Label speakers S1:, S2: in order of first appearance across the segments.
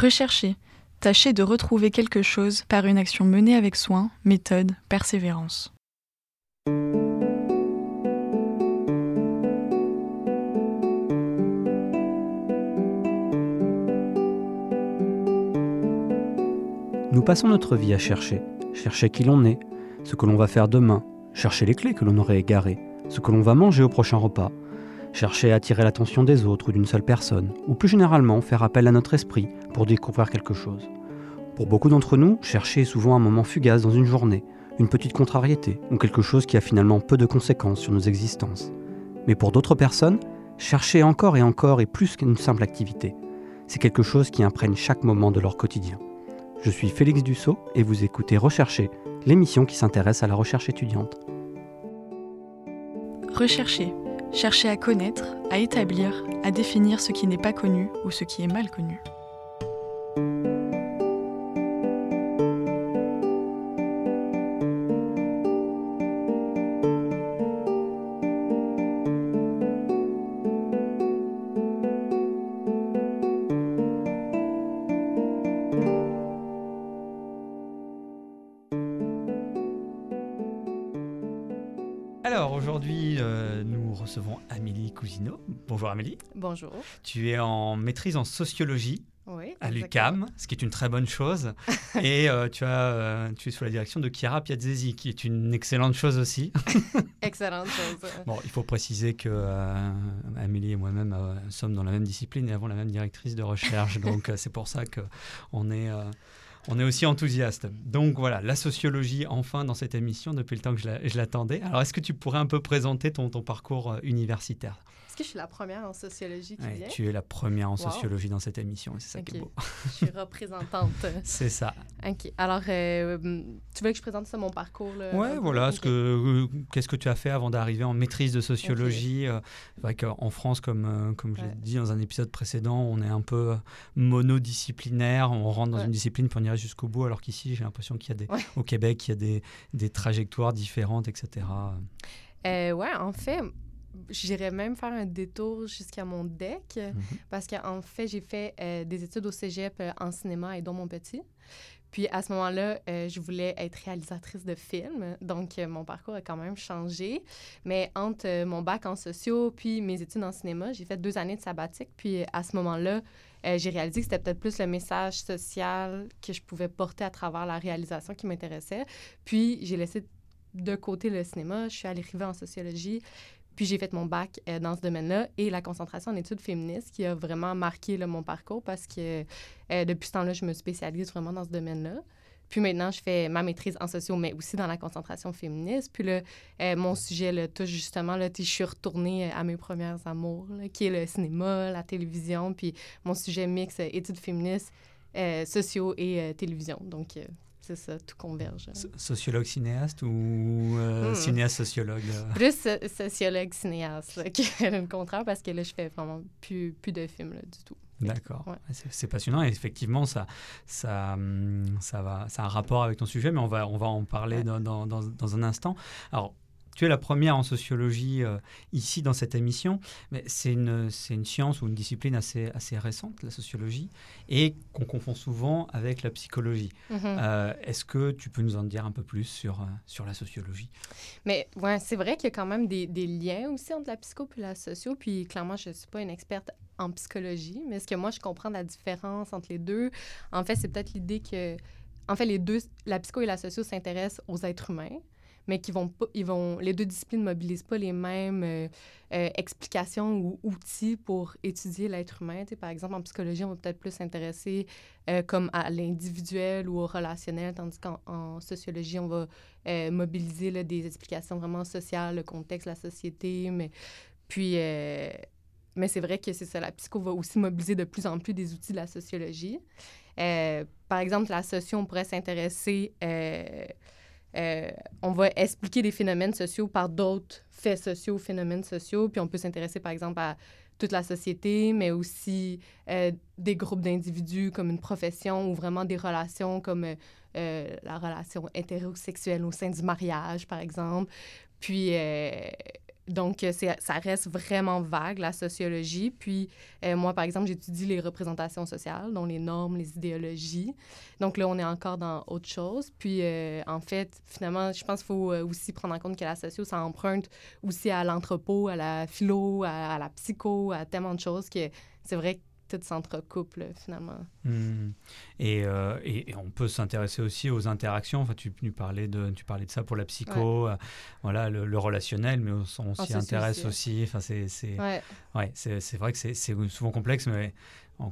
S1: Rechercher. Tâcher de retrouver quelque chose par une action menée avec soin, méthode, persévérance.
S2: Nous passons notre vie à chercher, chercher qui l'on est, ce que l'on va faire demain, chercher les clés que l'on aurait égarées, ce que l'on va manger au prochain repas, chercher à attirer l'attention des autres ou d'une seule personne, ou plus généralement faire appel à notre esprit pour découvrir quelque chose. Pour beaucoup d'entre nous, chercher est souvent un moment fugace dans une journée, une petite contrariété, ou quelque chose qui a finalement peu de conséquences sur nos existences. Mais pour d'autres personnes, chercher encore et encore est plus qu'une simple activité. C'est quelque chose qui imprègne chaque moment de leur quotidien. Je suis Félix Dussault et vous écoutez Rechercher, l'émission qui s'intéresse à la recherche étudiante.
S1: Rechercher. Chercher à connaître, à établir, à définir ce qui n'est pas connu ou ce qui est mal connu.
S2: Bonjour Amélie.
S3: Bonjour.
S2: Tu es en maîtrise en sociologie
S3: Oui.
S2: à l'UCAM, ce qui est une très bonne chose. Et euh, tu, as, euh, tu es sous la direction de Chiara Piazzesi, qui est une excellente chose aussi.
S3: Excellente chose.
S2: Bon, il faut préciser que euh, Amélie et moi-même sommes dans la même discipline et avons la même directrice de recherche. donc c'est pour ça qu'on est... on est aussi enthousiaste. Donc voilà, la sociologie, enfin, dans cette émission, depuis le temps que je la- je l'attendais. Alors, est-ce que tu pourrais un peu présenter ton, ton parcours universitaire?
S3: Que je suis la première en sociologie qui
S2: Ouais,
S3: vient?
S2: Tu es la première en
S3: Wow.
S2: sociologie dans cette émission, c'est ça qui est beau.
S3: Je suis représentante.
S2: C'est ça.
S3: OK. Alors, euh, tu veux que je présente ça, mon parcours? Là,
S2: Ouais,
S3: peu?
S2: voilà. Que, euh, qu'est-ce que tu as fait avant d'arriver en maîtrise de sociologie euh, C'est vrai qu'en France, comme, euh, comme je l'ai
S3: Ouais.
S2: dit dans un épisode précédent, on est un peu euh, monodisciplinaire. On rentre dans
S3: Ouais.
S2: une discipline pour en y aller jusqu'au bout, alors qu'ici, j'ai l'impression qu'il y a des,
S3: Ouais.
S2: au Québec, il y a des, des trajectoires différentes, etc.
S3: Euh, ouais, en fait, j'irais même faire un détour jusqu'à mon DEC
S2: Mhm.
S3: parce qu'en fait, j'ai fait euh, des études au cégep euh, en cinéma et dont mon petit. Puis à ce moment-là, euh, je voulais être réalisatrice de films. Donc, euh, mon parcours a quand même changé. Mais entre euh, mon bac en sociaux puis mes études en cinéma, j'ai fait deux années de sabbatique. Puis à ce moment-là, j'ai réalisé que c'était peut-être plus le message social que je pouvais porter à travers la réalisation qui m'intéressait. Puis j'ai laissé de côté le cinéma. Je suis allée arriver en sociologie. Puis j'ai fait mon bac euh, dans ce domaine-là et la concentration en études féministes qui a vraiment marqué mon parcours parce que euh, depuis ce temps-là, je me spécialise vraiment dans ce domaine-là. Puis maintenant, je fais ma maîtrise en sociaux, mais aussi dans la concentration féministe. Puis là, euh, mon sujet, là, touche justement, là, je suis retournée à mes premières amours, qui est le cinéma, la télévision. Puis mon sujet mix euh, études féministes, euh, sociaux et euh, donc c'est ça, tout converge.
S2: So- Sociologue cinéaste ou euh,
S3: Hmm.
S2: cinéaste sociologue euh,
S3: Plus so- sociologue cinéaste là, que le contraire, parce que là, je fais vraiment plus, plus de films là, du tout.
S2: D'accord,
S3: Ouais.
S2: Ouais, c'est passionnant et effectivement ça, ça, hum, ça, va, ça a un rapport avec ton sujet, mais on va, on va en parler
S3: Ouais.
S2: dans, dans, dans, dans un instant. Alors, tu es la première en sociologie euh, ici dans cette émission, mais c'est une, c'est une science ou une discipline assez, assez récente, la sociologie, et qu'on confond souvent avec la psychologie.
S3: Mhm.
S2: Euh, Est-ce que tu peux nous en dire un peu plus sur, euh, sur la sociologie?
S3: Mais ouais, c'est vrai qu'il y a quand même des, des liens aussi entre la psycho et la socio. Puis clairement, je ne suis pas une experte en psychologie, mais ce que moi, je comprends la différence entre les deux, en fait, c'est peut-être l'idée que, en fait, les deux, la psycho et la socio s'intéressent aux êtres humains, mais qui vont pas, ils vont, les deux disciplines mobilisent pas les mêmes euh, euh, explications ou outils pour étudier l'être humain. Tu sais, par exemple, en psychologie, on va peut-être plus s'intéresser euh, à l'individuel ou au relationnel, tandis qu'en en sociologie, on va mobiliser des explications vraiment sociales, le contexte, la société. Mais puis, mais c'est vrai que c'est ça, la psycho va aussi mobiliser de plus en plus des outils de la sociologie. Par exemple, la socio, on pourrait s'intéresser, euh, on va expliquer des phénomènes sociaux par d'autres faits sociaux, phénomènes sociaux, puis on peut s'intéresser, par exemple, à toute la société, mais aussi euh, des groupes d'individus comme une profession ou vraiment des relations comme euh, la relation hétérosexuelle au sein du mariage, par exemple. Puis, donc, euh, ça reste vraiment vague, la sociologie. Puis, euh, moi, par exemple, j'étudie les représentations sociales, dont les normes, les idéologies. Donc là, on est encore dans autre chose. Puis, euh, en fait, finalement, je pense qu'il faut aussi prendre en compte que la socio, ça emprunte aussi à l'anthropo, à la philo, à, à, la psycho, à tellement de choses que c'est vrai que tout s'entrecoupe finalement.
S2: Euh, et, et, on peut s'intéresser aussi aux interactions. Enfin, tu, tu, parlais de, tu parlais de ça pour la psycho, euh, voilà, le, relationnel, mais on, s'y intéresse aussi. Enfin, c'est, ouais. ouais c'est, vrai que c'est, souvent complexe, mais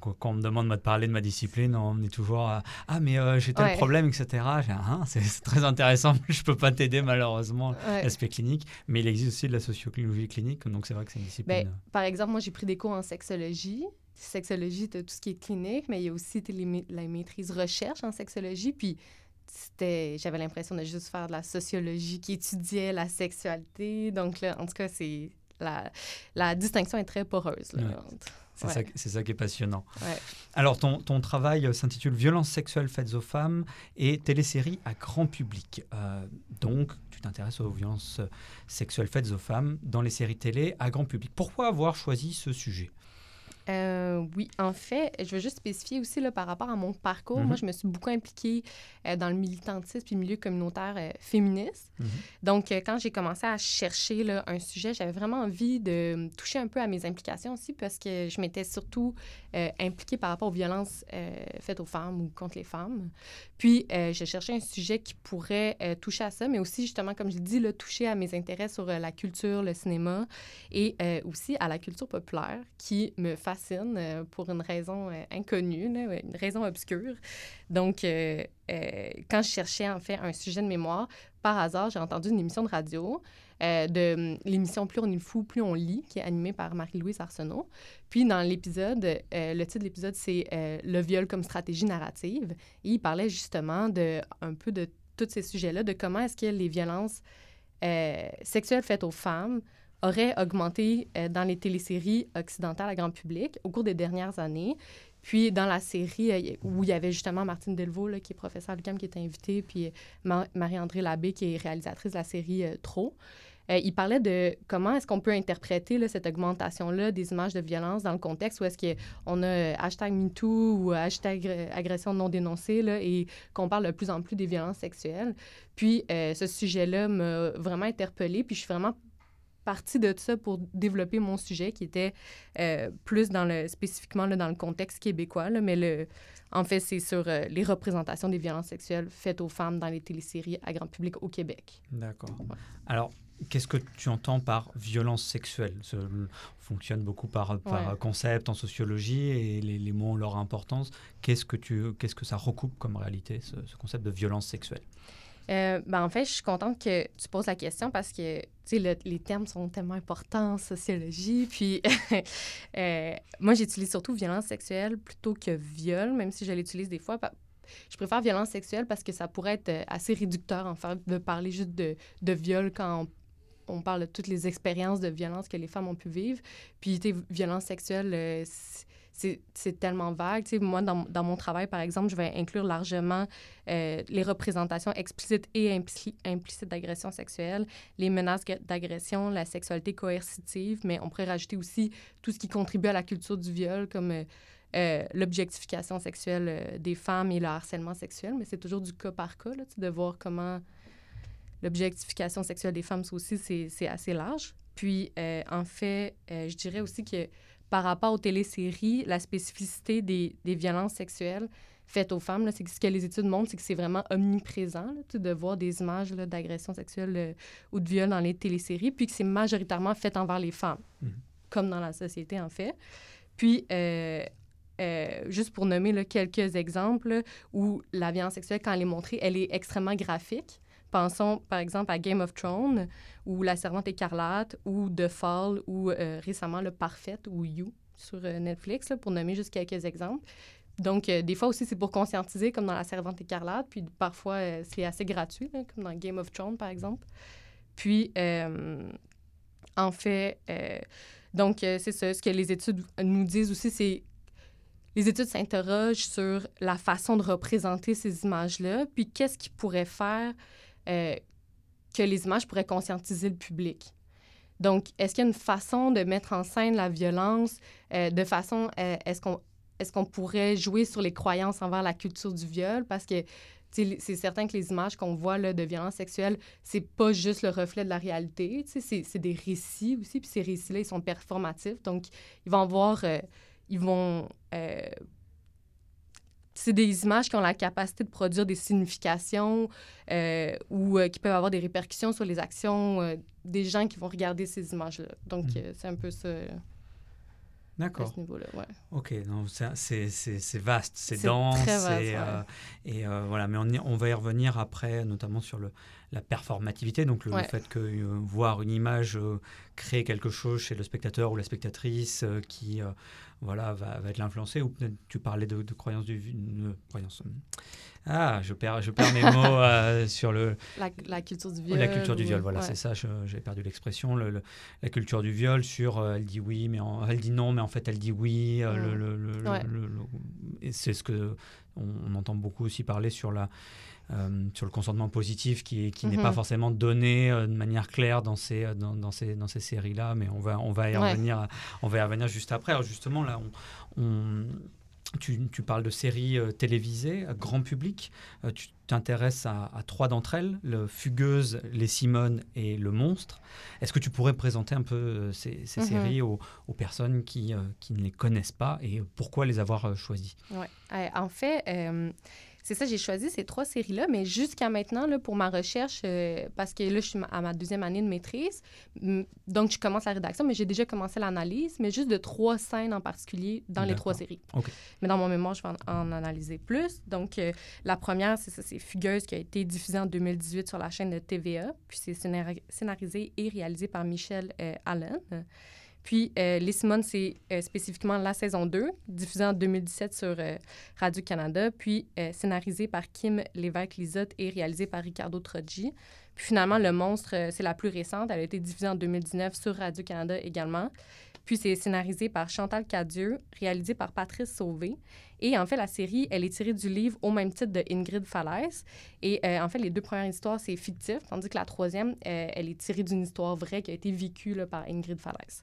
S2: quand on me demande de parler de ma discipline, on est toujours à, ah mais euh, j'ai tel problème, etc. Ah, c'est très intéressant, je peux pas t'aider malheureusement l'aspect clinique, mais il existe aussi de la sociologie clinique, donc c'est vrai que c'est une discipline.
S3: Ben, par exemple, moi j'ai pris des cours en sexologie sexologie, tu tout ce qui est clinique, mais il y a aussi la maîtrise recherche en sexologie. Puis c'était, j'avais l'impression de juste faire de la sociologie qui étudiait la sexualité. Donc là, en tout cas, c'est la, la distinction est très poreuse.
S2: C'est ça, ça, qui est passionnant. Alors, ton, ton travail s'intitule Violences sexuelles faites aux femmes et télésérie à grand public. Euh, donc, tu t'intéresses aux violences sexuelles faites aux femmes dans les séries télé à grand public. Pourquoi avoir choisi ce sujet?
S3: Euh, oui, en fait, je veux juste spécifier aussi là, par rapport à mon parcours. Moi, mhm. je me suis beaucoup impliquée euh, dans le militantisme et le milieu communautaire euh, féministe. Mhm. Donc, quand j'ai commencé à chercher là, un sujet, j'avais vraiment envie de toucher un peu à mes implications aussi parce que je m'étais surtout impliquée par rapport aux violences faites aux femmes ou contre les femmes. Puis, je cherchais un sujet qui pourrait toucher à ça, mais aussi, justement, comme je l'ai dit, là, toucher à mes intérêts sur la culture, le cinéma et aussi à la culture populaire qui me euh, pour une raison euh, inconnue, une raison obscure. Donc, euh, quand je cherchais en fait un sujet de mémoire, par hasard, j'ai entendu une émission de radio de hum, l'émission Plus on est fou, plus on lit, qui est animée par Marie-Louise Arsenault. Puis dans l'épisode, le titre de l'épisode, c'est Le viol comme stratégie narrative. Et il parlait justement de un peu de tous ces sujets-là, de comment est-ce que les violences sexuelles faites aux femmes aurait augmenté euh, dans les téléséries occidentales à grand public au cours des dernières années. Puis dans la série euh, où il y avait justement Martine Delvaux, là, qui est professeure à l'UQAM, qui est invitée, puis euh, Marie-André Labbé, qui est réalisatrice de la série Trop, il parlait de comment est-ce qu'on peut interpréter cette augmentation-là des images de violence dans le contexte où est-ce qu'on a hashtag MeToo ou hashtag agression non dénoncée là, et qu'on parle de plus en plus des violences sexuelles. Puis ce sujet-là m'a vraiment interpellée, puis je suis vraiment partie de ça pour développer mon sujet qui était euh, plus dans le spécifiquement là, dans le contexte québécois là, mais le en fait c'est sur euh, les représentations des violences sexuelles faites aux femmes dans les téléséries à grand public au Québec.
S2: D'accord. Alors Qu'est-ce que tu entends par violence sexuelle? Ça fonctionne beaucoup par, par concept en sociologie et les, les, mots ont leur importance. Qu'est-ce que, tu, qu'est-ce que ça recoupe comme réalité, ce, ce concept de violence sexuelle?
S3: Euh, ben, en fait, je suis contente que tu poses la question parce que le, les termes sont tellement importants sociologie. Puis, euh, moi, j'utilise surtout violence sexuelle plutôt que viol, même si je l'utilise des fois. Je préfère violence sexuelle parce que ça pourrait être euh, assez réducteur, en fait, de parler juste de, de viol quand on, parle de toutes les expériences de violence que les femmes ont pu vivre. Puis, violence sexuelle, c'est tellement vague. Tu moi, dans, dans, mon travail, par exemple, je vais inclure largement euh, les représentations explicites et implicites d'agression sexuelle, les menaces d'agression, la sexualité coercitive, mais on pourrait rajouter aussi tout ce qui contribue à la culture du viol, comme euh, euh, l'objectification sexuelle des femmes et le harcèlement sexuel, mais c'est toujours du cas par cas, de voir comment l'objectification sexuelle des femmes, aussi, c'est assez large. Puis, en fait, je dirais aussi que par rapport aux téléséries, la spécificité des, des violences sexuelles faites aux femmes, c'est ce que les études montrent, c'est que c'est vraiment omniprésent là, de voir des images d'agression sexuelle euh, ou de viol dans les téléséries, puis que c'est majoritairement fait envers les femmes, mhm. comme dans la société en fait. Puis, euh, euh, juste pour nommer là, quelques exemples où la violence sexuelle, quand elle est montrée, elle est extrêmement graphique. Pensons par exemple à Game of Thrones ou La Servante écarlate ou The Fall ou euh, récemment Le Parfait ou You sur euh, Netflix, pour nommer juste quelques exemples. Donc, euh, des fois aussi, c'est pour conscientiser, comme dans La Servante écarlate, puis parfois, c'est assez gratuit, comme dans Game of Thrones, par exemple. Puis, en fait, donc, c'est ça, ce que les études nous disent aussi, c'est les études s'interrogent sur la façon de représenter ces images-là, puis qu'est-ce qui pourrait faire euh, que les images pourraient conscientiser le public. Donc, est-ce qu'il y a une façon de mettre en scène la violence de façon, est-ce qu'on est-ce pourrait jouer sur les croyances envers la culture du viol? Parce que c'est certain que les images qu'on voit là, de violence sexuelle, c'est pas juste le reflet de la réalité, c'est des récits aussi, puis ces récits-là, ils sont performatifs, donc ils vont voir, euh, ils vont... Euh, c'est des images qui ont la capacité de produire des significations euh, ou qui peuvent avoir des répercussions sur les actions des gens qui vont regarder ces images-là. Donc, mmh. c'est un peu ça.
S2: D'accord.
S3: À ce niveau-là, ouais.
S2: Ok, c'est vaste, c'est dense. Très vaste, et, euh, et euh, voilà, mais on, on, va y revenir après, notamment sur le, la performativité, donc le, fait que euh, voir une image créer quelque chose chez le spectateur ou la spectatrice qui voilà, va, va être l'influencer. Ou peut-être tu parlais de, de croyance du. croyance, ah, je perds, je perds mes mots euh, sur le...
S3: La, culture du viol.
S2: La culture du viol, voilà, c'est ça, j'ai perdu l'expression. Le, la culture du viol sur euh, elle dit oui, mais elle dit non, mais en fait elle dit oui. Euh, et c'est ce que on, entend beaucoup aussi parler sur la... sur le consentement positif qui, qui n'est pas mhm. forcément donné de manière claire dans ces, dans, dans ces, dans ces séries-là, mais on va, on, va y revenir, on va y revenir juste après. Alors justement, là, on tu, parles de séries euh, télévisées, grand public. Euh, tu t'intéresses à, trois d'entre elles, le Fugueuse, Les Simones et Le Monstre. Est-ce que tu pourrais présenter un peu euh, ces, mhm. séries aux, personnes qui, qui, ne les connaissent pas et pourquoi les avoir choisies?
S3: Oui. en fait, c'est ça, j'ai choisi ces trois séries-là, mais jusqu'à maintenant, là, pour ma recherche, euh, parce que là, je suis à ma deuxième année de maîtrise, donc je commence la rédaction, mais j'ai déjà commencé l'analyse, mais juste de trois scènes en particulier dans les trois séries. Mais dans mon mémoire, je vais en, analyser plus. Donc, euh, la première, c'est ça, c'est Fugueuse, qui a été diffusée en 2018 sur la chaîne de TVA, puis c'est scénarisé et réalisé par Michel euh, Allen. Puis, euh, Les Simones, c'est euh, spécifiquement la saison 2, diffusée en 2017 sur euh, Radio-Canada, puis scénarisée par Kim Lévesque-Lisotte et réalisée par Ricardo Troggi. Puis finalement, Le Monstre, c'est la plus récente. Elle a été diffusée en 2019 sur Radio-Canada également. Puis c'est scénarisé par Chantal Cadieux, réalisé par Patrice Sauvé. Et en fait, la série, elle est tirée du livre au même titre de Ingrid Falaise. Et en fait, les deux premières histoires, c'est fictif, tandis que la troisième, elle est tirée d'une histoire vraie qui a été vécue par Ingrid Falaise.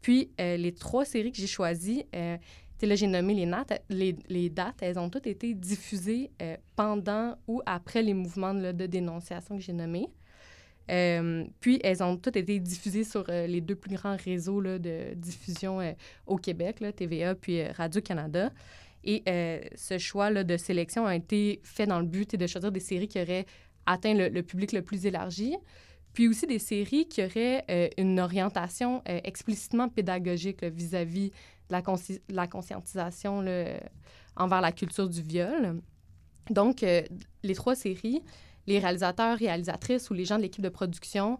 S3: Puis, euh, les trois séries que j'ai choisies, euh, là, j'ai nommé les, dates, elles ont toutes été diffusées euh, pendant ou après les mouvements de, dénonciation que j'ai nommés. puis, elles ont toutes été diffusées sur les deux plus grands réseaux de diffusion au Québec, TVA puis Radio-Canada. Et ce choix là, de sélection a été fait dans le but de choisir des séries qui auraient atteint le public le plus élargi, puis aussi des séries qui auraient euh, une orientation euh, explicitement pédagogique vis-à-vis de la, conscientisation envers la culture du viol. Donc, euh, les trois séries, les réalisateurs, réalisatrices ou les gens de l'équipe de production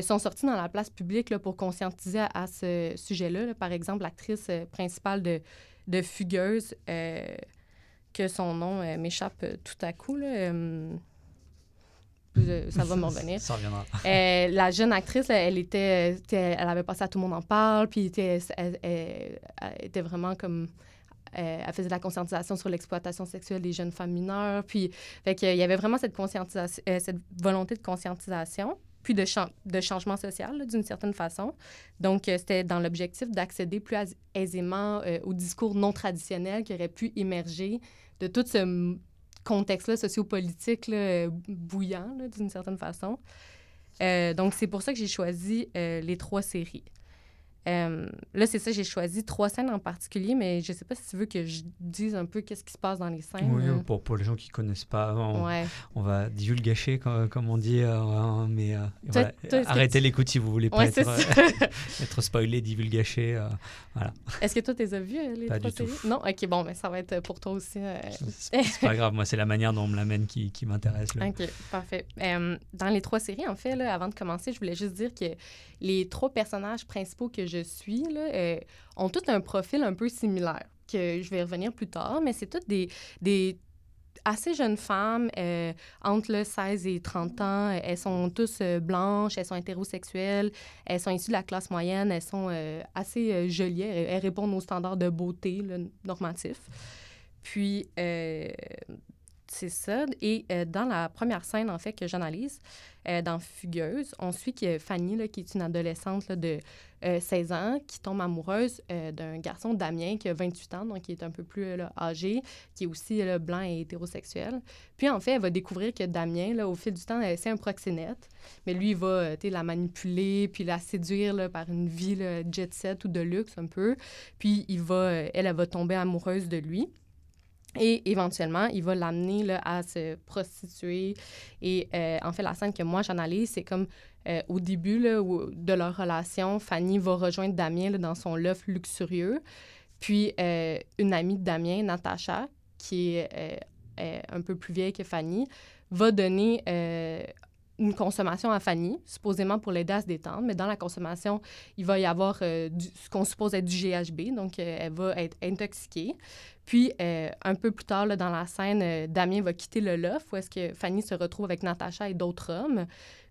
S3: sont sortis dans la place publique pour conscientiser à, ce sujet-là. Par exemple, l'actrice principale de, de Fugueuse, que son nom m'échappe tout à coup. Là, ça va m'en venir.
S2: ça reviendra.
S3: Euh, la jeune actrice, elle était, elle avait passé à Tout le monde en parle, puis était, elle, était vraiment comme... Euh, elle faisait de la conscientisation sur l'exploitation sexuelle des jeunes femmes mineures. Puis, fait qu'il y avait vraiment cette, conscientisation, euh, cette volonté de conscientisation, puis de, changement social, d'une certaine façon. Donc, c'était dans l'objectif d'accéder plus aisément au discours non traditionnel qui aurait pu émerger de tout ce contexte-là sociopolitique là, bouillant, d'une certaine façon. Euh, donc, c'est pour ça que j'ai choisi euh, les trois séries. Euh, là, c'est ça, j'ai choisi trois scènes en particulier, mais je ne sais pas si tu veux que je dise un peu qu'est-ce qui se passe dans les scènes.
S2: Oui, pour, pour les gens qui ne connaissent pas, on, on va divulgacher, comme, comme on dit, euh, mais euh, arrêtez l'écoute si vous voulez pas être, être, spoilé, divulgaché. voilà.
S3: Est-ce que toi, tu les as vus, les trois séries? Non? OK, bon, mais ça va être pour toi aussi.
S2: c'est pas grave, moi, c'est la manière dont on me l'amène qui, qui m'intéresse.
S3: OK, parfait. dans les trois séries, en fait, là, avant de commencer, je voulais juste dire que les trois personnages principaux que je suis là, euh, ont tous un profil un peu similaire, que je vais revenir plus tard, mais c'est toutes des, des assez jeunes femmes, euh, entre le 16 et 30 ans. Elles sont tous euh, blanches, elles sont hétérosexuelles, elles sont issues de la classe moyenne, elles sont assez jolies, elles, répondent aux standards de beauté normatifs. Puis, c'est ça. Et euh, dans la première scène, en fait, que j'analyse, euh, dans Fugueuse, on suit que Fanny, là, qui est une adolescente de 16 ans, qui tombe amoureuse d'un garçon, Damien, qui a 28 ans, donc qui est un peu plus âgé, qui est aussi blanc et hétérosexuel. Puis, en fait, elle va découvrir que Damien, là, au fil du temps, c'est un proxénète. Mais lui, il va la manipuler, puis la séduire par une vie jet set ou de luxe un peu. Puis, il va, elle, elle va tomber amoureuse de lui. Et éventuellement, il va l'amener à se prostituer. Et euh, en fait, la scène que moi j'analyse, c'est comme euh, au début là, de leur relation, Fanny va rejoindre Damien dans son loft luxurieux. Puis euh, une amie de Damien, Natacha, qui est un peu plus vieille que Fanny, va donner une consommation à Fanny, supposément pour l'aider à se détendre, mais dans la consommation, il va y avoir ce qu'on suppose être du GHB, donc elle va être intoxiquée. Puis, euh, un peu plus tard, dans la scène, euh, Damien va quitter le loft où est-ce que Fanny se retrouve avec Natacha et d'autres hommes.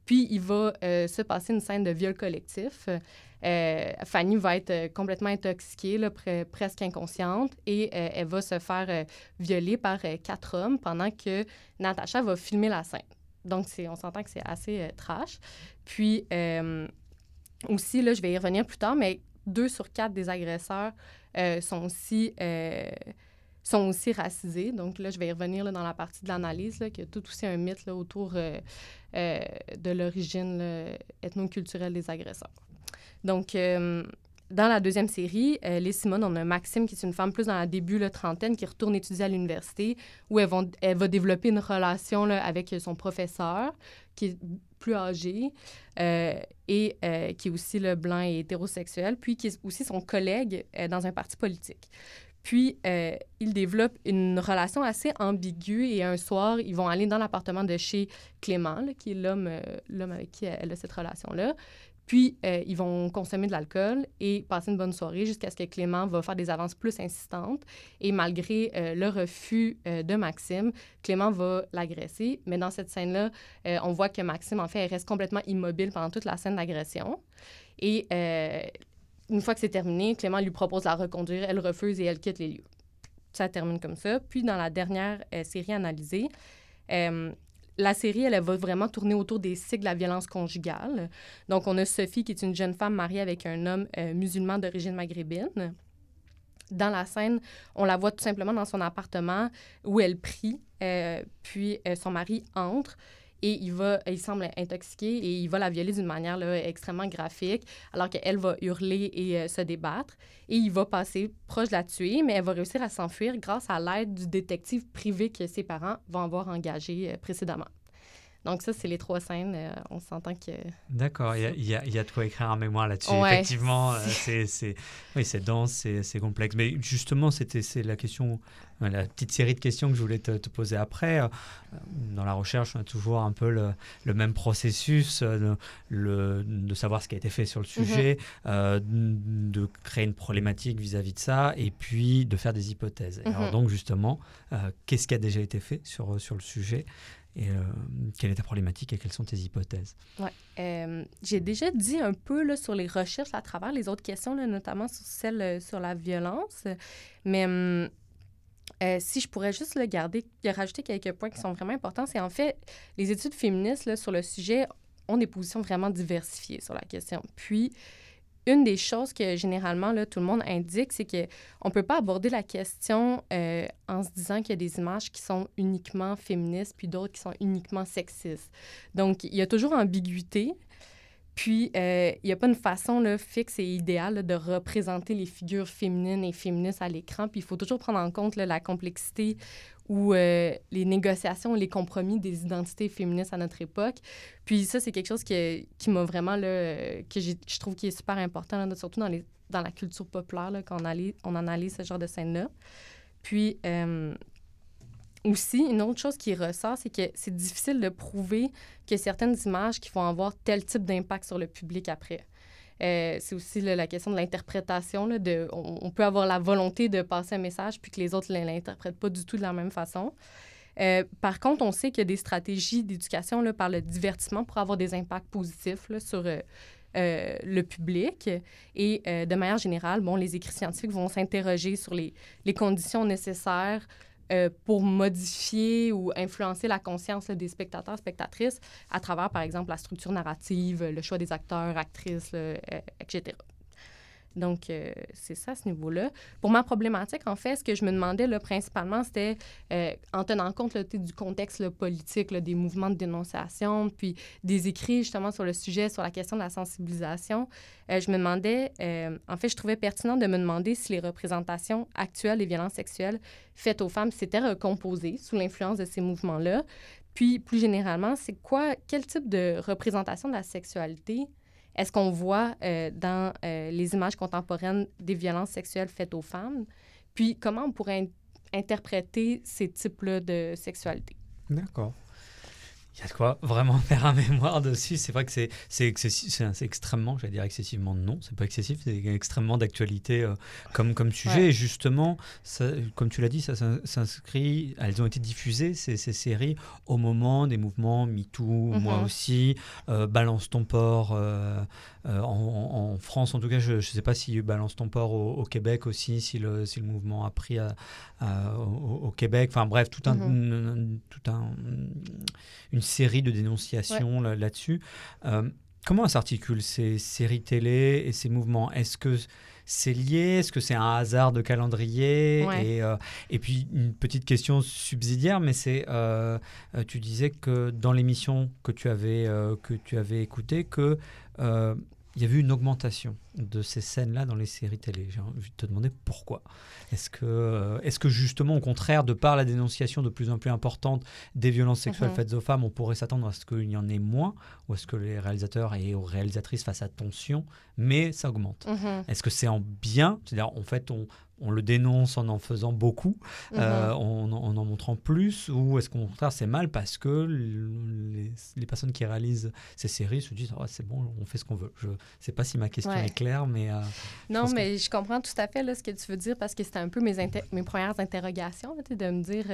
S3: Puis, il va euh, se passer une scène de viol collectif. Fanny va être complètement intoxiquée, presque inconsciente, et elle va se faire violer par quatre hommes pendant que Natacha va filmer la scène. Donc, on s'entend que c'est assez trash. Puis, aussi, là, je vais y revenir plus tard, mais deux sur quatre des agresseurs euh, sont aussi euh, sont aussi racisés. Donc là, je vais y revenir là, dans la partie de l'analyse, qu'il y a tout aussi un mythe là, autour euh, de l'origine ethnoculturelle des agresseurs. Donc, dans la deuxième série, les Simone, on a Maxime, qui est une femme plus dans la début la trentaine, qui retourne étudier à l'université, où elle, va développer une relation avec son professeur, qui est plus âgé euh, et euh, qui est aussi le blanc et hétérosexuel, puis qui est aussi son collègue euh, dans un parti politique. Puis, il développe une relation assez ambiguë et un soir, ils vont aller dans l'appartement de chez Clément, qui est l'homme avec qui elle a cette relation-là. Puis, euh, ils vont consommer de l'alcool et passer une bonne soirée jusqu'à ce que Clément va faire des avances plus insistantes. Et malgré euh, le refus euh, de Maxime, Clément va l'agresser. Mais dans cette scène-là, on voit que Maxime, en fait, elle reste complètement immobile pendant toute la scène d'agression. Et une fois que c'est terminé, Clément lui propose de la reconduire. Elle refuse et elle quitte les lieux. Ça termine comme ça. Puis, dans la dernière série analysée, la série, elle, va vraiment tourner autour des cycles de la violence conjugale. Donc, on a Sophie, qui est une jeune femme mariée avec un homme euh, musulman d'origine maghrébine. Dans la scène, on la voit tout simplement dans son appartement où elle prie, euh, puis euh, son mari entre et il va, il semble intoxiqué et il va la violer d'une manière extrêmement graphique, alors qu'elle va hurler et se débattre. Et il va passer proche de la tuer, mais elle va réussir à s'enfuir grâce à l'aide du détective privé que ses parents vont avoir engagé précédemment. Donc ça, c'est les trois scènes. Euh, on s'entend que...
S4: D'accord, il y, y, a de quoi écrire en mémoire là-dessus. Effectivement, euh, c'est oui, dense, c'est complexe. Mais justement, c'était c'est la question, euh, la petite série de questions que je voulais te, poser après. Dans la recherche, on a toujours un peu le, le même processus le, de savoir ce qui a été fait sur le mm-hmm. sujet, de créer une problématique vis-à-vis de ça, et puis de faire des hypothèses. Alors mm-hmm. donc justement, qu'est-ce qui a déjà été fait sur, sur le sujet et euh, quelle est ta problématique et quelles sont tes hypothèses?
S3: Oui. Euh, j'ai déjà dit un peu là, sur les recherches à travers les autres questions, là, notamment sur celle euh, sur la violence. Mais hum, si je pourrais juste le garder, rajouter quelques points qui sont vraiment importants, c'est en fait, les études féministes là, sur le sujet ont des positions vraiment diversifiées sur la question. Puis, une des choses que généralement là, tout le monde indique, c'est qu'on ne peut pas aborder la question euh, en se disant qu'il y a des images qui sont uniquement féministes puis d'autres qui sont uniquement sexistes. Donc, il y a toujours ambiguïté. Puis, euh, il n'y a pas une façon là, fixe et idéale de représenter les figures féminines et féministes à l'écran. Puis, il faut toujours prendre en compte la complexité ou euh, les négociations, les compromis des identités féministes à notre époque. Puis ça, c'est quelque chose qui, qui m'a vraiment, là, que je trouve qui est super important, surtout dans, les, dans la culture populaire, quand on analyse ce genre de scène-là. Puis euh, aussi, une autre chose qui ressort, c'est que c'est difficile de prouver que certaines images qui vont avoir tel type d'impact sur le public après. Euh, c'est aussi la question de l'interprétation. On, peut avoir la volonté de passer un message puis que les autres ne l'interprètent pas du tout de la même façon. Euh, par contre, on sait qu'il y a des stratégies d'éducation par le divertissement pour avoir des impacts positifs sur euh, le public. Et de manière générale, bon, les écrits scientifiques vont s'interroger sur les, conditions nécessaires euh, pour modifier ou influencer la conscience des spectateurs, spectatrices, à travers, par exemple, la structure narrative, le choix des acteurs, actrices, etc. Donc, euh, c'est ça ce niveau-là. Pour ma problématique, en fait, ce que je me demandais là, principalement, c'était euh, en tenant compte du contexte politique, des mouvements de dénonciation, puis des écrits justement sur le sujet, sur la question de la sensibilisation, euh, je me demandais, en fait, je trouvais pertinent de me demander si les représentations actuelles des violences sexuelles faites aux femmes s'étaient recomposées sous l'influence de ces mouvements-là. Puis, plus généralement, c'est quoi, quel type de représentation de la sexualité est-ce qu'on voit euh, dans euh, les images contemporaines des violences sexuelles faites aux femmes? Puis comment on pourrait interpréter ces types-là de sexualité?
S2: D'accord. Il y a de quoi vraiment faire un mémoire dessus. C'est vrai que c'est, c'est, c'est, extrêmement, j'allais dire excessivement non, c'est pas excessif, c'est extrêmement d'actualité euh, comme, comme sujet. Et justement, ça, comme tu l'as dit, ça s'inscrit, elles ont été diffusées, ces, ces séries, au moment des mouvements MeToo, moi mhm. aussi, euh, Balance ton port, euh, en, France en tout cas, je ne sais pas si Balance ton port au, Québec aussi, si le, si le mouvement a pris au, Québec. Enfin bref, tout un, mhm. tout un, une série de dénonciations là-dessus. Euh, comment s'articulent ces séries télé et ces mouvements? Est-ce que c'est lié? Est-ce que c'est un hasard de calendrier? Et, euh, et, puis une petite question subsidiaire, mais c'est, euh, tu disais que dans l'émission que tu avais que tu avais écoutée, que il y avait une augmentation de ces scènes-là dans les séries télé. J'ai envie de te demander pourquoi. Est-ce que, euh, est que justement, au contraire, de par la dénonciation de plus en plus importante des violences sexuelles mhm. faites aux femmes, on pourrait s'attendre à ce qu'il y en ait moins Ou est-ce que les réalisateurs et aux réalisatrices fassent attention, mais ça augmente mhm. Est-ce que c'est en bien? C'est-à-dire, en fait, on, on le dénonce en en faisant beaucoup, mhm. euh, en, en, montrant plus, ou est-ce qu'au contraire c'est mal parce que les, personnes qui réalisent ces séries se disent oh, c'est bon, on fait ce qu'on veut. Je ne sais pas si ma question est claire, mais... Euh,
S3: non, mais je comprends tout à fait là, ce que tu veux dire parce que c'était un peu mes, mes premières interrogations, de me dire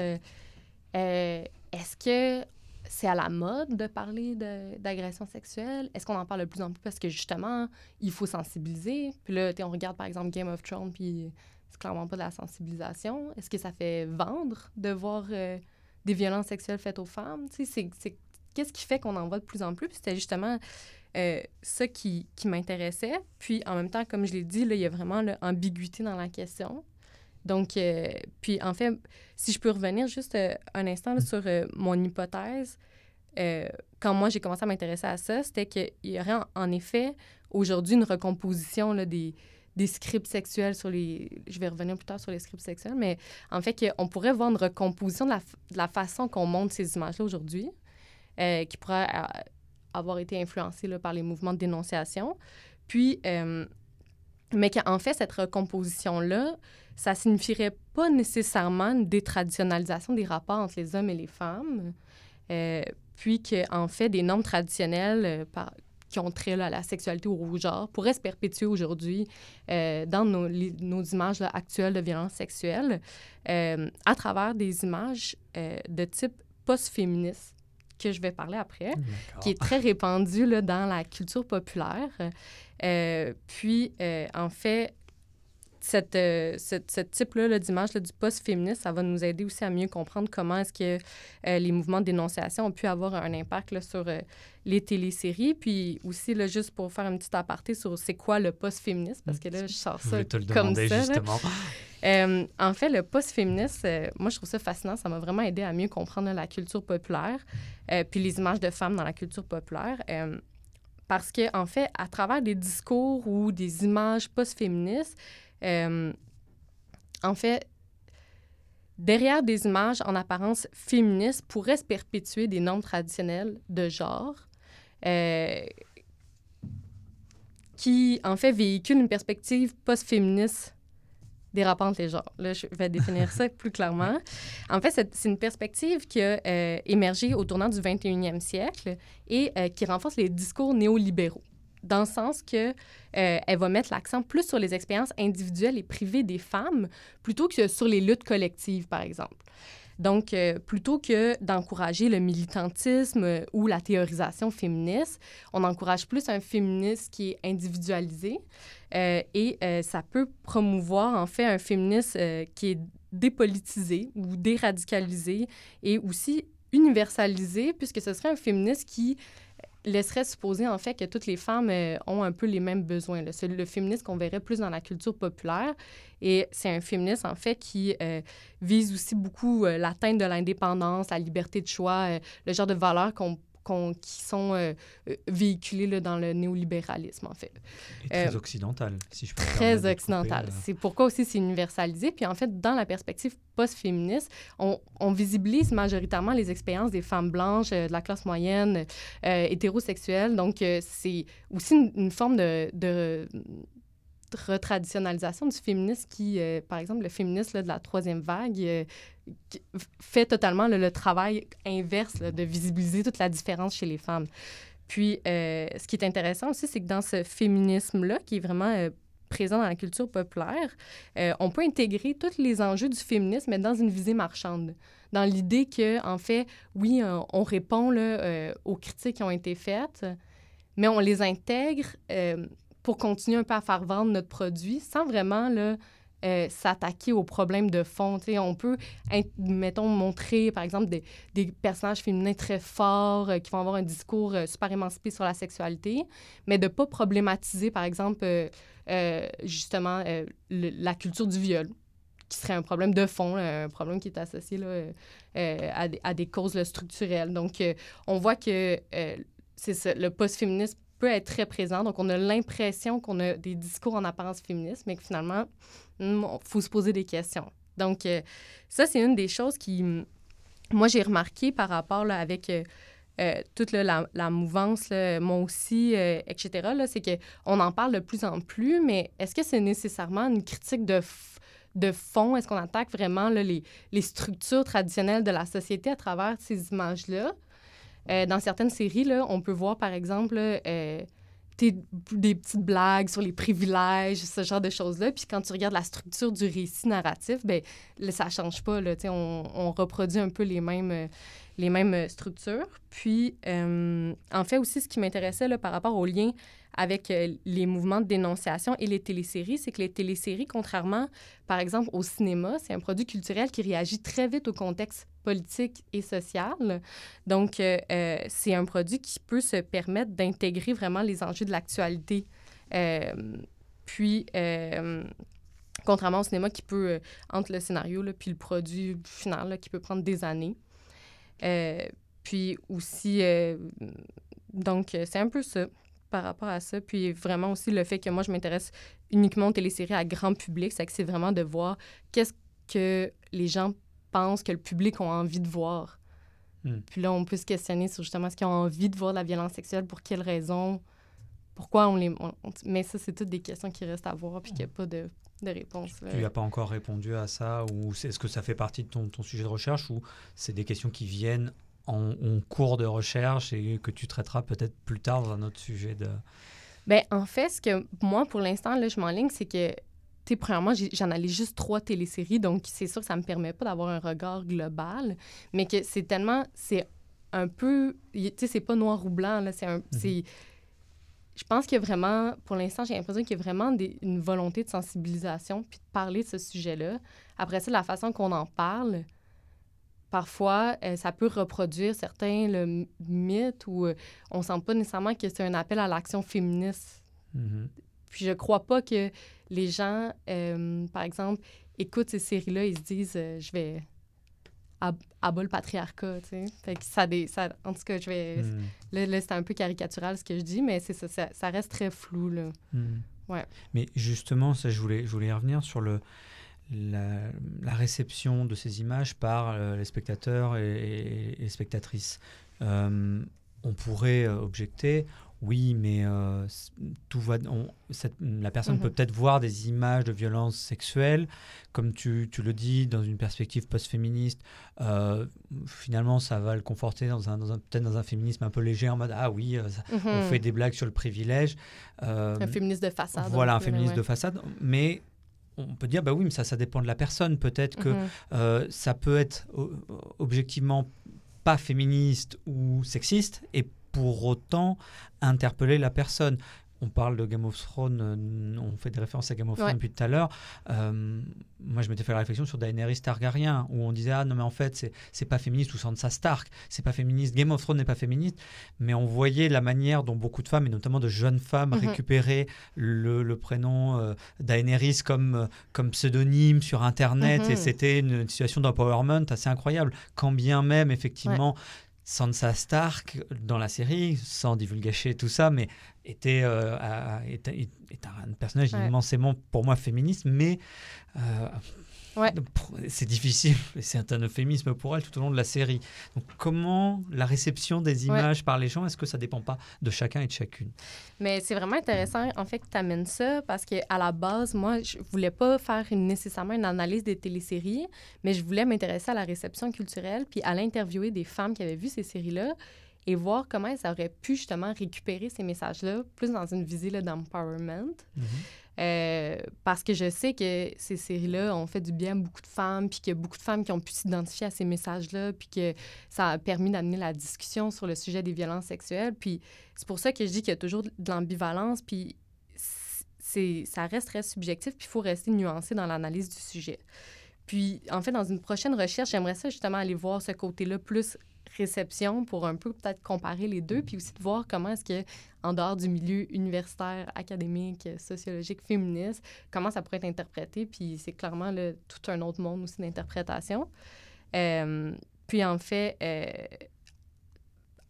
S3: euh, est-ce que c'est à la mode de parler d'agression sexuelle? Est-ce qu'on en parle de plus en plus parce que justement, il faut sensibiliser? Puis là, on regarde par exemple Game of Thrones, puis c'est clairement pas de la sensibilisation. Est-ce que ça fait vendre de voir euh, des violences sexuelles faites aux femmes? Qu'est-ce qui fait qu'on en voit de plus en plus? c'était justement euh, ça qui, qui m'intéressait. Puis en même temps, comme je l'ai dit, là, il y a vraiment l'ambiguïté dans la question. Donc, euh, puis en fait, si je peux revenir juste un instant sur mon hypothèse, quand moi j'ai commencé à m'intéresser à ça, c'était qu'il y aurait en, effet aujourd'hui une recomposition là, des, des scripts sexuels sur les... Je vais revenir plus tard sur les scripts sexuels, mais en fait, on pourrait voir une recomposition de la, façon qu'on montre ces images-là aujourd'hui, euh, qui pourrait euh, avoir été influencée par les mouvements de dénonciation. Puis, euh, mais qu'en fait, cette recomposition-là, ça signifierait pas nécessairement une détraditionnalisation des rapports entre les hommes et les femmes, puis qu'en fait, des normes traditionnelles, par, qui ont trait à la sexualité ou au genre pourraient se perpétuer aujourd'hui euh, dans nos, nos images actuelles de violence sexuelle euh, à travers des images euh, de type post-féministe que je vais parler après, qui est très répandu là, dans la culture populaire. puis, en fait, cette, ce type-là d'image du post-féministe, ça va nous aider aussi à mieux comprendre comment est-ce que les mouvements de dénonciation ont pu avoir un impact là, sur les téléséries. Puis aussi, là, juste pour faire un petit aparté sur c'est quoi le post-féministe, parce que là, je sors ça comme ça. Justement. Euh, en fait, le post-féministe, euh, moi, je trouve ça fascinant. Ça m'a vraiment aidé à mieux comprendre la culture populaire, euh, puis les images de femmes dans la culture populaire. parce que, en fait, à travers des discours ou des images post-féministes, en fait, derrière des images en apparence féministes pourraient se perpétuer des normes traditionnelles de genre euh, qui, en fait, véhicule une perspective post-féministe des rapports les genres. Là, je vais définir ça plus clairement. En fait, c'est une perspective qui a euh, émergé au tournant du 21e siècle et euh, qui renforce les discours néolibéraux, dans le sens que elle va mettre l'accent plus sur les expériences individuelles et privées des femmes plutôt que sur les luttes collectives, par exemple. Donc, euh, plutôt que d'encourager le militantisme euh, ou la théorisation féministe, on encourage plus un féminisme qui est individualisé euh, et ça peut promouvoir en fait un féminisme qui est dépolitisé ou déradicalisé et aussi universalisé, puisque ce serait un féministe qui laisserait supposer en fait que toutes les femmes euh, ont un peu les mêmes besoins. C'est le féminisme qu'on verrait plus dans la culture populaire. Et c'est un féministe en fait qui euh, vise aussi beaucoup euh, l'atteinte de l'indépendance, la liberté de choix, le genre de valeurs qu'on qui sont euh, euh, véhiculés là, dans le néolibéralisme, en fait.
S2: Et très euh, occidental, si je peux
S3: Très occidental. C'est pourquoi aussi c'est universalisé. Puis en fait, dans la perspective post-féministe, on, on, visibilise majoritairement les expériences des femmes blanches, de la classe moyenne, hétérosexuelles. Donc, c'est aussi une, une forme de, de retraditionnalisation du féminisme qui, euh, par exemple, le féminisme de la troisième vague euh, fait totalement le travail inverse de visibiliser toute la différence chez les femmes. Puis, euh, ce qui est intéressant aussi, c'est que dans ce féminisme-là, qui est vraiment présent dans la culture populaire, on peut intégrer tous les enjeux du féminisme, mais dans une visée marchande. Dans l'idée que, en fait, oui, on répond là, aux critiques qui ont été faites, mais on les intègre pour continuer un peu à faire vendre notre produit sans vraiment là, euh, s'attaquer aux problèmes de fond. on peut, mettons, montrer, par exemple, des, des personnages féminins très forts euh, qui vont avoir un discours euh, super émancipé sur la sexualité, mais de ne pas problématiser, par exemple, justement, la culture du viol qui serait un problème de fond, un problème qui est associé à, des, à, des, causes structurelles. Donc, on voit que c'est le post-féminisme peut être très présent. Donc, on a l'impression qu'on a des discours en apparence féministes, mais que finalement, il hmm, faut se poser des questions. Donc, euh, ça, c'est une des choses qui, moi, j'ai remarqué par rapport avec euh, euh, toute la, mouvance, moi aussi, etc., c'est qu'on en parle de plus en plus, mais est-ce que c'est nécessairement une critique de, de fond? Est-ce qu'on attaque vraiment les, les structures traditionnelles de la société à travers ces images-là? Euh, dans certaines séries, là, on peut voir, par exemple, euh, des petites blagues sur les privilèges, ce genre de choses-là. Puis quand tu regardes la structure du récit narratif, ben ça change pas. Là, on, on reproduit un peu les mêmes, euh, les mêmes structures. Puis, en fait, aussi, ce qui m'intéressait par rapport au lien avec euh, les mouvements de dénonciation et les téléséries, c'est que les téléséries, contrairement, par exemple, au cinéma, c'est un produit culturel qui réagit très vite au contexte politique et social. Donc, euh, euh, c'est un produit qui peut se permettre d'intégrer vraiment les enjeux de l'actualité. puis, contrairement au cinéma qui peut, entre le scénario là, puis le produit final, qui peut prendre des années. Puis aussi, donc, c'est un peu ça par rapport à ça. Puis vraiment aussi le fait que moi, je m'intéresse uniquement aux téléséries à grand public, c'est que c'est vraiment de voir qu'est-ce que les gens pensent que le public a envie de voir. Hmm. Puis là, on peut se questionner sur justement ce qu'ils ont envie de voir de la violence sexuelle, pour quelles raisons, pourquoi on les... mais ça, c'est toutes des questions qui restent à voir, puis qu'il n'y a pas de, de réponse.
S2: Tu n'as pas encore répondu à ça, ou est-ce que ça fait partie de ton, ton sujet de recherche, ou c'est des questions qui viennent en, cours de recherche et que tu traiteras peut-être plus tard dans un autre sujet de...
S3: Bien, en fait, ce que moi, pour l'instant, là, je m'enligne, c'est que, tu sais, premièrement, j'en allais juste trois téléséries, donc c'est sûr que ça me permet pas d'avoir un regard global, mais que c'est tellement, c'est un peu, tu sais, c'est pas noir ou blanc, là, c'est un, mhm. Je pense qu'il y a vraiment, pour l'instant, j'ai l'impression qu'il y a vraiment une volonté de sensibilisation puis de parler de ce sujet-là. Après ça, la façon qu'on en parle, parfois, euh, ça peut reproduire certains le mythes où euh, on sent pas nécessairement que c'est un appel à l'action féministe. Mm-hmm. Puis je crois pas que les gens, euh, par exemple, écoutent ces séries-là et se disent je vais abattre le patriarcat, tu sais. Fait que ça, ça, en tout cas, je vais... Mm. Là, c'est un peu caricatural ce que je dis, mais c'est ça, ça, reste très flou, là. Mm. Ouais.
S2: Mais justement, ça, je voulais, je voulais revenir sur le la, réception de ces images par euh, les spectateurs et, les spectatrices. Euh, on pourrait euh, objecter, oui, mais tout va, la personne mhm. peut peut-être voir des images de violences sexuelles, comme tu, tu le dis, dans une perspective post-féministe. finalement, ça va le conforter dans un, peut-être dans un féminisme un peu léger, en mode ah oui, on mhm. fait des blagues sur le privilège.
S3: un féministe de façade.
S2: Voilà, un féministe de façade, mais on peut dire, bah oui, mais ça, ça dépend de la personne. Peut-être que mhm. euh, ça peut être objectivement pas féministe ou sexiste et pour autant interpeller la personne. on parle de Game of Thrones, euh, on fait des références à Game of Thrones depuis tout à l'heure. Euh, moi, je m'étais fait la réflexion sur Daenerys Targaryen, où on disait ah non mais en fait c'est pas féministe ou Sansa Stark, c'est pas féministe. Game of Thrones n'est pas féministe, mais on voyait la manière dont beaucoup de femmes et notamment de jeunes femmes mhm. récupéraient le, prénom euh, Daenerys comme comme pseudonyme sur Internet et mhm. c'était une situation d'empowerment assez incroyable. Quand bien même effectivement Sansa Stark dans la série, sans divulgacher tout ça, mais était, euh, est, un personnage immensément pour moi féministe, mais euh, c'est difficile, c'est un euphémisme pour elle tout au long de la série. Donc comment la réception des images par les gens, est-ce que ça dépend pas de chacun et de chacune?
S3: Mais c'est vraiment intéressant en fait que tu amènes ça parce qu'à la base, moi, je voulais pas faire nécessairement une analyse des téléséries, mais je voulais m'intéresser à la réception culturelle puis à l'interviewer des femmes qui avaient vu ces séries-là et voir comment elles auraient pu justement récupérer ces messages-là plus dans une visée d'empowerment. Mm-hmm. Euh, parce que je sais que ces séries-là ont fait du bien à beaucoup de femmes, puis qu'il y a beaucoup de femmes qui ont pu s'identifier à ces messages-là, puis que ça a permis d'amener la discussion sur le sujet des violences sexuelles. Puis c'est pour ça que je dis qu'il y a toujours de l'ambivalence, puis ça reste très subjectif, puis il faut rester nuancé dans l'analyse du sujet. Puis, en fait, dans une prochaine recherche, j'aimerais ça justement aller voir ce côté-là plus réception pour un peu peut-être comparer les deux, puis aussi de voir comment est-ce que, en dehors du milieu universitaire, académique, sociologique, féministe, comment ça pourrait être interprété. Puis c'est clairement là, tout un autre monde aussi d'interprétation. Euh, puis en fait, euh,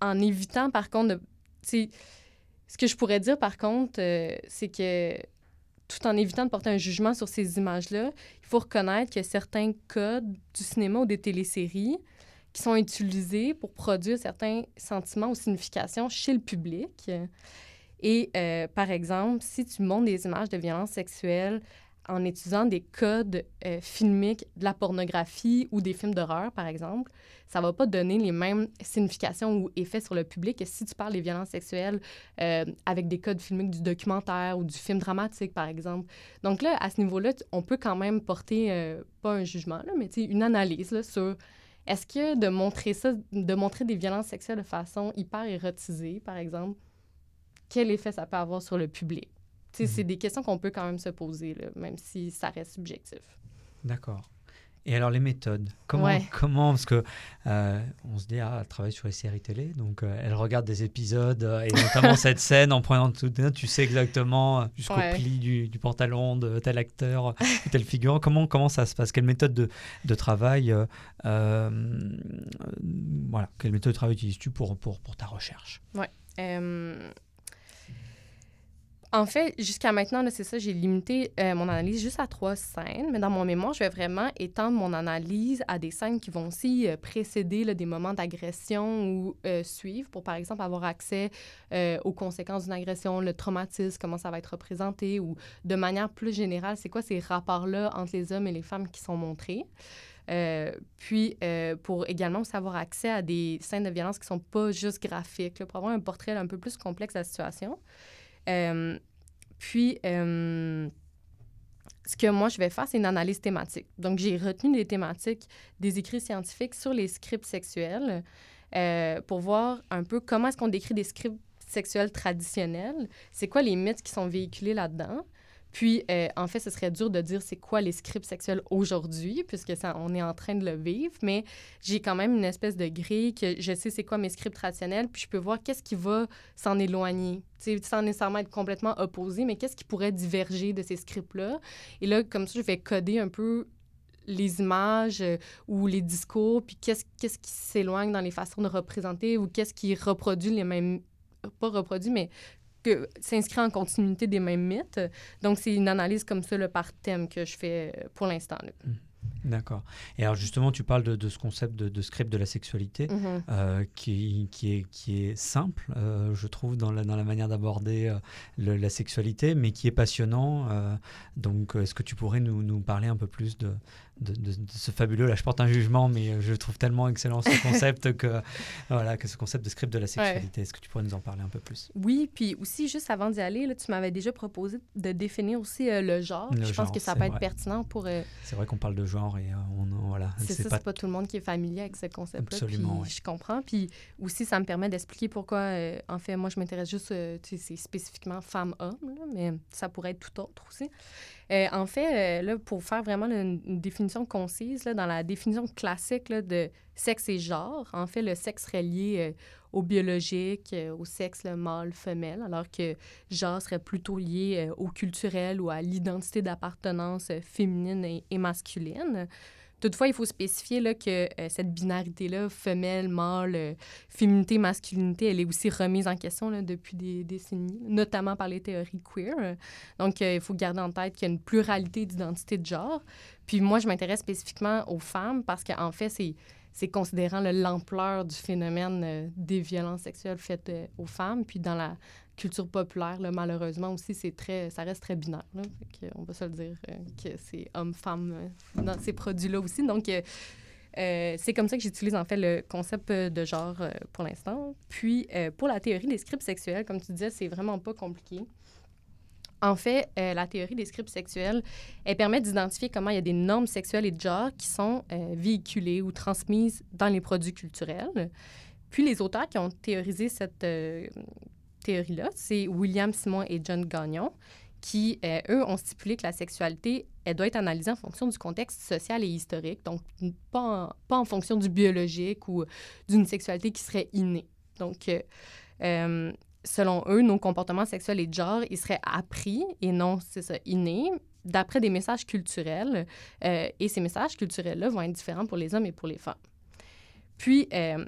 S3: en évitant par contre, de, ce que je pourrais dire par contre, euh, c'est que tout en évitant de porter un jugement sur ces images-là, il faut reconnaître que certains codes du cinéma ou des téléséries qui sont utilisés pour produire certains sentiments ou significations chez le public. Et euh, par exemple, si tu montres des images de violence sexuelle en utilisant des codes euh, filmiques de la pornographie ou des films d'horreur, par exemple, ça va pas donner les mêmes significations ou effets sur le public que si tu parles des violences sexuelles euh, avec des codes filmiques du documentaire ou du film dramatique, par exemple. Donc là, à ce niveau-là, on peut quand même porter, pas un jugement, là, mais une analyse là, sur est-ce que de montrer ça, de montrer des violences sexuelles de façon hyper érotisée, par exemple, quel effet ça peut avoir sur le public? C'est mhm. des questions qu'on peut quand même se poser, même si ça reste subjectif.
S2: D'accord. Et alors les méthodes, comment, comment parce que euh, on se dit ah, elle travaille sur les séries télé, donc euh, elle regarde des épisodes euh, et notamment cette scène en prenant tout, tu sais exactement jusqu'au pli du, du, pantalon de tel acteur, tel figurant. Comment comment ça se passe? Quelle méthode de, de travail voilà quelle méthode de travail utilises-tu pour, pour pour ta recherche?
S3: Ouais. En fait, jusqu'à maintenant, c'est ça, j'ai limité euh, mon analyse juste à trois scènes, mais dans mon mémoire, je vais vraiment étendre mon analyse à des scènes qui vont aussi euh, précéder des moments d'agression ou euh, suivre pour, par exemple, avoir accès aux conséquences d'une agression, le traumatisme, comment ça va être représenté, ou de manière plus générale, c'est quoi ces rapports-là entre les hommes et les femmes qui sont montrés. puis, pour également aussi avoir accès à des scènes de violence qui sont pas juste graphiques, pour avoir un portrait un peu plus complexe de la situation. Euh, puis, euh, ce que moi, je vais faire, c'est une analyse thématique. Donc, j'ai retenu des thématiques des écrits scientifiques sur les scripts sexuels euh, pour voir un peu comment est-ce qu'on décrit des scripts sexuels traditionnels, c'est quoi les mythes qui sont véhiculés là-dedans, puis, euh, en fait, ce serait dur de dire c'est quoi les scripts sexuels aujourd'hui, puisque ça, on est en train de le vivre, mais j'ai quand même une espèce de grille que je sais c'est quoi mes scripts traditionnels, puis je peux voir qu'est-ce qui va s'en éloigner, sans nécessairement être complètement opposé, mais qu'est-ce qui pourrait diverger de ces scripts-là? Et là, comme ça, je vais coder un peu les images euh, ou les discours, puis qu'est-ce, qu'est-ce qui s'éloigne dans les façons de représenter ou qu'est-ce qui reproduit les mêmes pas reproduit, mais s'inscrit en continuité des mêmes mythes. Donc, c'est une analyse comme ça le par thème que je fais euh, pour l'instant.
S2: Mmh. D'accord. Et alors justement, tu parles de, ce concept de, script de la sexualité mmh. euh, qui, qui, est, qui est simple, euh, je trouve, dans la, dans la manière d'aborder la sexualité, mais qui est passionnant. donc, est-ce que tu pourrais nous, nous, parler un peu plus de, de, ce fabuleux. Là, je porte un jugement, mais je trouve tellement excellent ce concept que, voilà, que ce concept de script de la sexualité. Est-ce que tu pourrais nous en parler un peu plus?
S3: Oui, puis aussi, juste avant d'y aller, là, tu m'avais déjà proposé de définir aussi euh, le genre. je pense que ça peut être pertinent pour. Euh,
S2: c'est vrai qu'on parle de genre et on, voilà.
S3: C'est ça, pas... c'est pas tout le monde qui est familier avec ce concept-là.
S2: Absolument,
S3: Je comprends. Puis aussi, ça me permet d'expliquer pourquoi, en fait, moi, je m'intéresse juste, tu sais, c'est spécifiquement femme-homme, mais ça pourrait être tout autre aussi. En fait, là, pour faire vraiment une, définition concise, là, dans la définition classique de sexe et genre, en fait, le sexe serait lié au biologique, euh, au sexe mâle-femelle, alors que genre serait plutôt lié euh, au culturel ou à l'identité d'appartenance euh, féminine et, masculine. Toutefois, il faut spécifier là, que cette binarité-là, femelle, mâle, féminité, masculinité, elle est aussi remise en question là, depuis des décennies, notamment par les théories queer. Donc, il faut garder en tête qu'il y a une pluralité d'identités de genre. Puis moi, je m'intéresse spécifiquement aux femmes parce qu'en fait, c'est c'est considérant l'ampleur du phénomène euh, des violences sexuelles faites euh, aux femmes. Puis dans la culture populaire, malheureusement aussi, c'est très, ça reste très binaire. on va se le dire euh, que c'est homme-femme dans ces produits-là aussi. Donc, c'est comme ça que j'utilise en fait le concept de genre pour l'instant. Puis, pour la théorie des scripts sexuels, comme tu disais, c'est vraiment pas compliqué. En fait, euh, la théorie des scripts sexuels, elle permet d'identifier comment il y a des normes sexuelles et de genre qui sont euh, véhiculées ou transmises dans les produits culturels. Puis les auteurs qui ont théorisé cette euh, théorie-là, c'est William Simon et John Gagnon, qui, eux, ont stipulé que la sexualité, elle doit être analysée en fonction du contexte social et historique, donc pas en, pas en fonction du biologique ou d'une sexualité qui serait innée. Donc, selon eux, nos comportements sexuels et de genre, ils seraient appris et non, c'est ça, innés, d'après des messages culturels. Euh, et ces messages culturels-là vont être différents pour les hommes et pour les femmes. Puis, euh,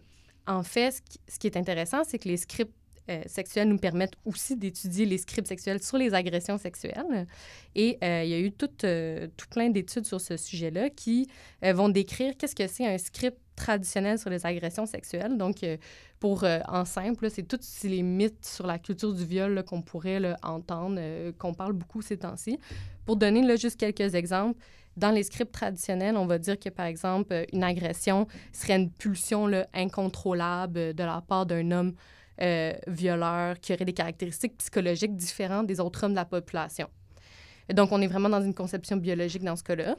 S3: en fait, ce qui, est intéressant, c'est que les scripts euh, sexuels nous permettent aussi d'étudier les scripts sexuels sur les agressions sexuelles. Et il y a eu tout, tout plein d'études sur ce sujet-là qui vont décrire qu'est-ce que c'est un script traditionnel sur les agressions sexuelles. Donc, euh, pour euh, en simple, c'est tous les mythes sur la culture du viol qu'on pourrait entendre, euh, qu'on parle beaucoup ces temps-ci. Pour donner juste quelques exemples, dans les scripts traditionnels, on va dire que, par exemple, une agression serait une pulsion incontrôlable de la part d'un homme violeur qui aurait des caractéristiques psychologiques différentes des autres hommes de la population. donc, on est vraiment dans une conception biologique dans ce cas-là.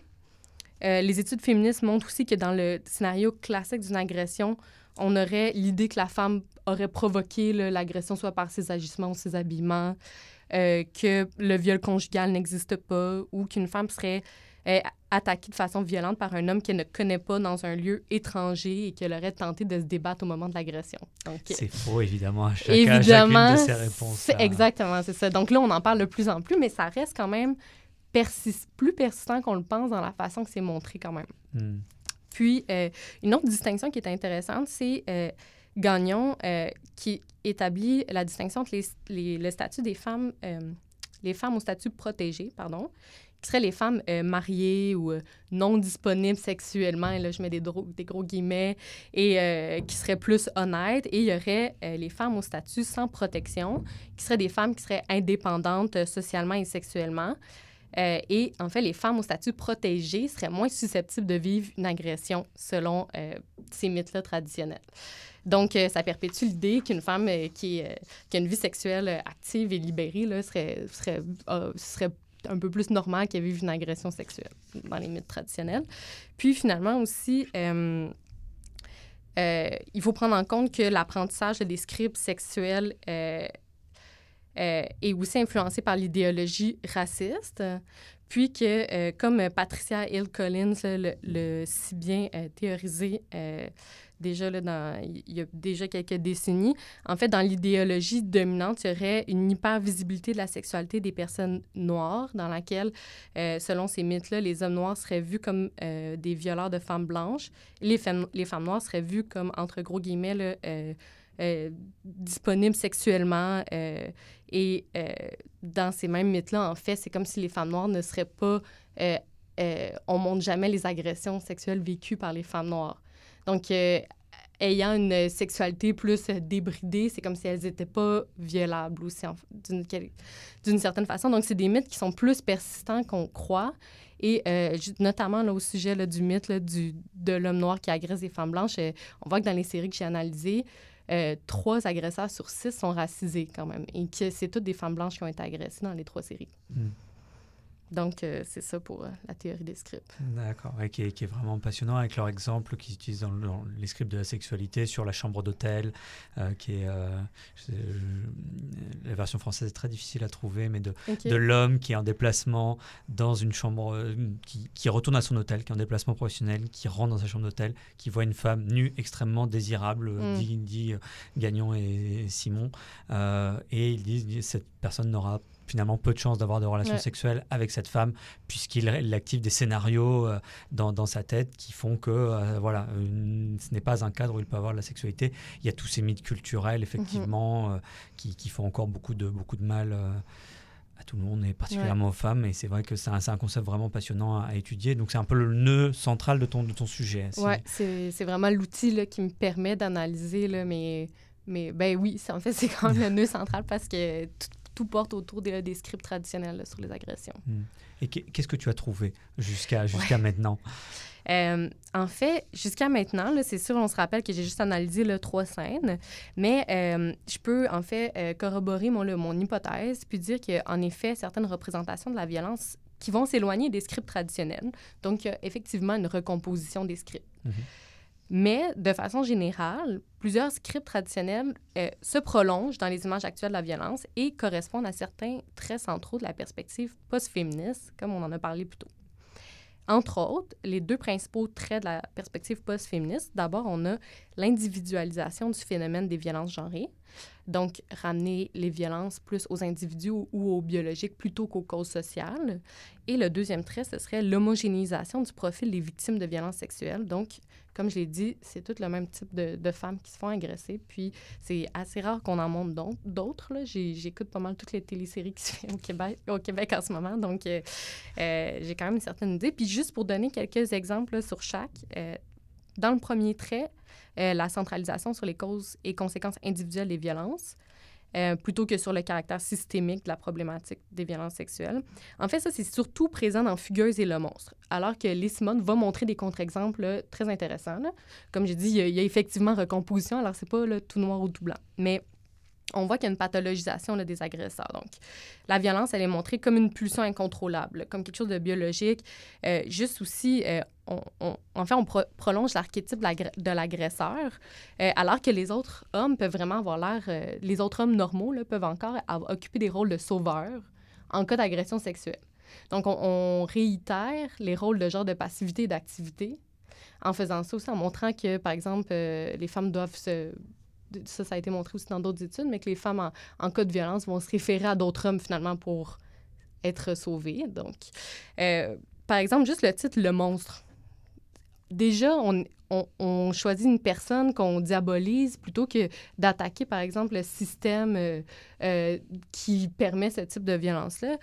S3: Euh, les études féministes montrent aussi que dans le scénario classique d'une agression, on aurait l'idée que la femme aurait provoqué l'agression soit par ses agissements ou ses habillements, euh, que le viol conjugal n'existe pas ou qu'une femme serait euh, attaquée de façon violente par un homme qu'elle ne connaît pas dans un lieu étranger et qu'elle aurait tenté de se débattre au moment de l'agression.
S2: C'est faux, évidemment, à, chaque, évidemment, de ces réponses.
S3: Exactement, c'est ça. Donc là, on en parle de plus en plus, mais ça reste quand même plus persistant qu'on le pense dans la façon que c'est montré quand même. Hmm. Puis, euh, une autre distinction qui est intéressante, c'est euh, Gagnon euh, qui établit la distinction entre les, le statut des femmes, les femmes au statut protégé, pardon, qui seraient les femmes mariées ou non disponibles sexuellement, et là je mets des, des gros guillemets, et qui seraient plus honnêtes. Et il y aurait les femmes au statut sans protection, qui seraient des femmes qui seraient indépendantes socialement et sexuellement. Euh, et en fait, les femmes au statut protégé seraient moins susceptibles de vivre une agression selon euh, ces mythes-là traditionnels. Donc, euh, ça perpétue l'idée qu'une femme qui, qui, a une vie sexuelle active et libérée là, serait, serait, serait un peu plus normal qu'elle vive une agression sexuelle dans les mythes traditionnels. Puis finalement aussi, il faut prendre en compte que l'apprentissage des scripts sexuels euh, est aussi influencé par l'idéologie raciste. Puis que, euh, comme Patricia Hill Collins le, si bien euh, théorisé déjà là, dans, il y a déjà quelques décennies, en fait, dans l'idéologie dominante, il y aurait une hyper-visibilité de la sexualité des personnes noires, dans laquelle, selon ces mythes-là, les hommes noirs seraient vus comme des violeurs de femmes blanches, les femmes, les femmes noires seraient vues comme, entre gros guillemets, là, euh, disponibles sexuellement. Euh, et euh, dans ces mêmes mythes-là, en fait, c'est comme si les femmes noires ne seraient pas... on montre jamais les agressions sexuelles vécues par les femmes noires. Donc, ayant une sexualité plus débridée, c'est comme si elles n'étaient pas violables aussi, d'une certaine façon. Donc, c'est des mythes qui sont plus persistants qu'on croit. Et notamment là, au sujet du mythe du, de l'homme noir qui agresse des femmes blanches, on voit que dans les séries que j'ai analysées, euh, trois agresseurs sur six sont racisés quand même. Et que c'est toutes des femmes blanches qui ont été agressées dans les trois séries.
S2: Hmm.
S3: Donc, euh, c'est ça pour euh, la théorie des scripts.
S2: D'accord, et qui, est, qui, est, vraiment passionnant avec leur exemple qu'ils utilisent dans, dans, les scripts de la sexualité sur la chambre d'hôtel, euh, qui est. Je, la version française est très difficile à trouver, mais de, okay. de l'homme qui est en déplacement dans une chambre, qui, qui, retourne à son hôtel, qui est en déplacement professionnel, qui rentre dans sa chambre d'hôtel, qui voit une femme nue extrêmement désirable, mm. dit, dit Gagnon et, et Simon, et ils disent cette personne n'aura finalement peu de chances d'avoir de relations ouais. sexuelles avec cette femme, puisqu'il active des scénarios euh, dans, dans, sa tête qui font que euh, voilà, une, ce n'est pas un cadre où il peut avoir de la sexualité. Il y a tous ces mythes culturels, effectivement, -hmm. euh, qui, qui, font encore beaucoup de, beaucoup de mal à tout le monde, et particulièrement ouais. aux femmes. Et c'est vrai que c'est un, un, concept vraiment passionnant à, à étudier. Donc c'est un peu le nœud central de ton, de ton sujet.
S3: Oui, c'est vraiment l'outil qui me permet d'analyser, mais... Mais ben oui, en fait, c'est quand même le nœud central parce que tout, tout porte autour des, des scripts traditionnels là, sur les agressions.
S2: Mmh. Et qu'est-ce que tu as trouvé jusqu'à jusqu'à ouais. maintenant?
S3: Euh, en fait, jusqu'à maintenant, c'est sûr, on se rappelle que j'ai juste analysé le trois scènes, mais euh, je peux en fait euh, corroborer mon, le, mon hypothèse puis dire qu'en effet, certaines représentations de la violence qui vont s'éloigner des scripts traditionnels. Donc, il y a effectivement une recomposition des scripts. Mmh. Mais de façon générale, plusieurs scripts traditionnels euh, se prolongent dans les images actuelles de la violence et correspondent à certains traits centraux de la perspective post-féministe, comme on en a parlé plus tôt. Entre autres, les deux principaux traits de la perspective post-féministe, d'abord, on a l'individualisation du phénomène des violences genrées, donc ramener les violences plus aux individus ou aux biologiques plutôt qu'aux causes sociales. Et le deuxième trait, ce serait l'homogénéisation du profil des victimes de violences sexuelles, donc comme je l'ai dit, c'est tout le même type de, femmes qui se font agresser. Puis c'est assez rare qu'on en montre d'autres. J'écoute pas mal toutes les téléséries qui se font au Québec, en ce moment. Donc, euh, euh, j'ai quand même une certaine idée. Puis juste pour donner quelques exemples sur chaque, euh, dans le premier trait, la centralisation sur les causes et conséquences individuelles des violences. Euh, plutôt que sur le caractère systémique de la problématique des violences sexuelles. En fait, ça, c'est surtout présent dans Fugueuse et le monstre, alors que Lee va montrer des contre-exemples très intéressants. Comme j'ai dit, il y, a, effectivement recomposition, alors c'est pas tout noir ou tout blanc. Mais on voit qu'il y a une pathologisation là, des agresseurs. Donc, la violence, elle est montrée comme une pulsion incontrôlable, comme quelque chose de biologique. Euh, juste aussi, euh, on, en fait, on pro prolonge l'archétype de l'agresseur, euh, alors que les autres hommes peuvent vraiment avoir l'air... Les autres hommes normaux peuvent encore occuper des rôles de sauveurs en cas d'agression sexuelle. Donc, on, on, réitère les rôles de genre de passivité et d'activité en faisant ça aussi, en montrant que, par exemple, les femmes doivent se ça, a été montré aussi dans d'autres études, mais que les femmes en, cas de violence vont se référer à d'autres hommes finalement pour être sauvées. Donc, euh, par exemple, juste le titre Le monstre. Déjà, on, choisit une personne qu'on diabolise plutôt que d'attaquer, par exemple, le système euh, euh, qui permet ce type de violence-là.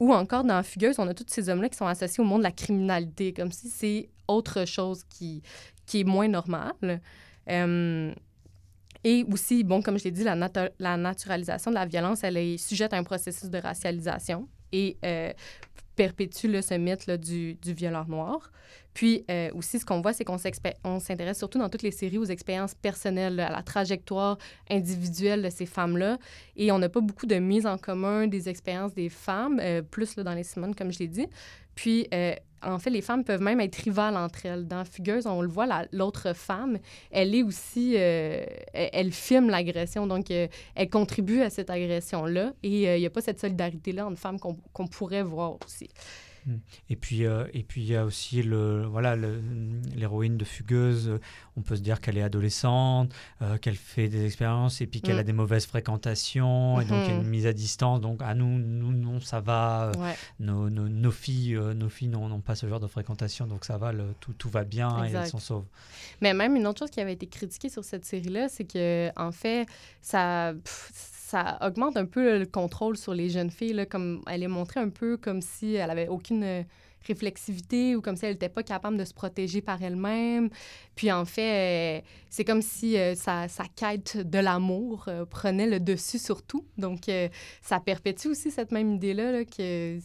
S3: Ou encore, dans Fugueuse, on a tous ces hommes-là qui sont associés au monde de la criminalité, comme si c'est autre chose qui, qui est moins normal. Euh, et aussi, bon, comme je l'ai dit, la, natu la, naturalisation de la violence, elle est sujette à un processus de racialisation et euh, perpétue là, ce mythe du, du violeur noir. Puis euh, aussi, ce qu'on voit, c'est qu'on s'intéresse surtout dans toutes les séries aux expériences personnelles, à la trajectoire individuelle de ces femmes-là. Et on n'a pas beaucoup de mise en commun des expériences des femmes, plus dans les semaines, comme je l'ai dit. Puis, en fait, les femmes peuvent même être rivales entre elles. Dans Fugueuse, on le voit, l'autre femme, elle est aussi, euh, elle, filme l'agression, donc euh, elle contribue à cette agression-là. Et il n'y a pas cette solidarité-là entre femmes qu'on qu pourrait voir aussi.
S2: Mmh. Et puis, euh, et puis il y a aussi le voilà l'héroïne de Fugueuse. On peut se dire qu'elle est adolescente, euh, qu'elle fait des expériences et puis qu'elle mmh. a des mauvaises fréquentations mmh. et donc une mise à distance. Donc à nous, nous non, ça va. Ouais. Nos, nos, nos, filles, euh, nos filles n'ont pas ce genre de fréquentation, donc ça va, le, tout, tout va bien exact. et elles s'en sauvent.
S3: Mais même une autre chose qui avait été critiquée sur cette série-là, c'est que en fait, ça pff, ça augmente un peu le contrôle sur les jeunes filles. Là, comme elle est montrée un peu comme si elle avait aucune euh, réflexivité ou comme si elle n'était pas capable de se protéger par elle-même. Puis en fait, euh, c'est comme si euh, sa, sa, quête de l'amour prenait le dessus sur tout. Donc, ça perpétue aussi cette même idée-là là, que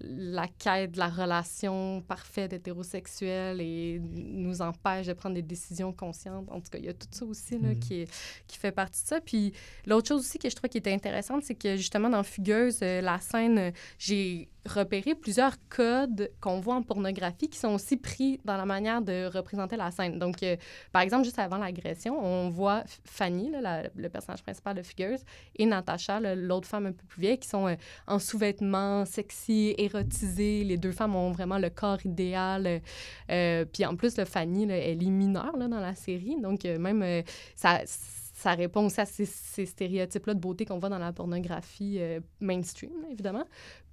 S3: la quête de la relation parfaite hétérosexuelle et nous empêche de prendre des décisions conscientes. En tout cas, il y a tout ça aussi là,
S2: Mhm.
S3: qui, est- qui fait partie de ça. Puis l'autre chose aussi que je trouvais qui était intéressante, c'est que justement dans Fugueuse, euh, la scène, euh, j'ai repéré plusieurs codes qu'on voit en pornographie qui sont aussi pris dans la manière de représenter la scène. Donc, euh, par exemple, juste avant l'agression, on voit Fanny, le personnage principal de Fugueuse, et Natacha, l'autre femme un peu plus vieille, qui sont euh, en sous-vêtements sexy, érotisés. Les deux femmes ont vraiment le corps idéal. euh, puis en plus, Fanny, elle est mineure dans la série. Donc, même, ça, ça répond aussi à ces, stéréotypes-là de beauté qu'on voit dans la pornographie mainstream, évidemment.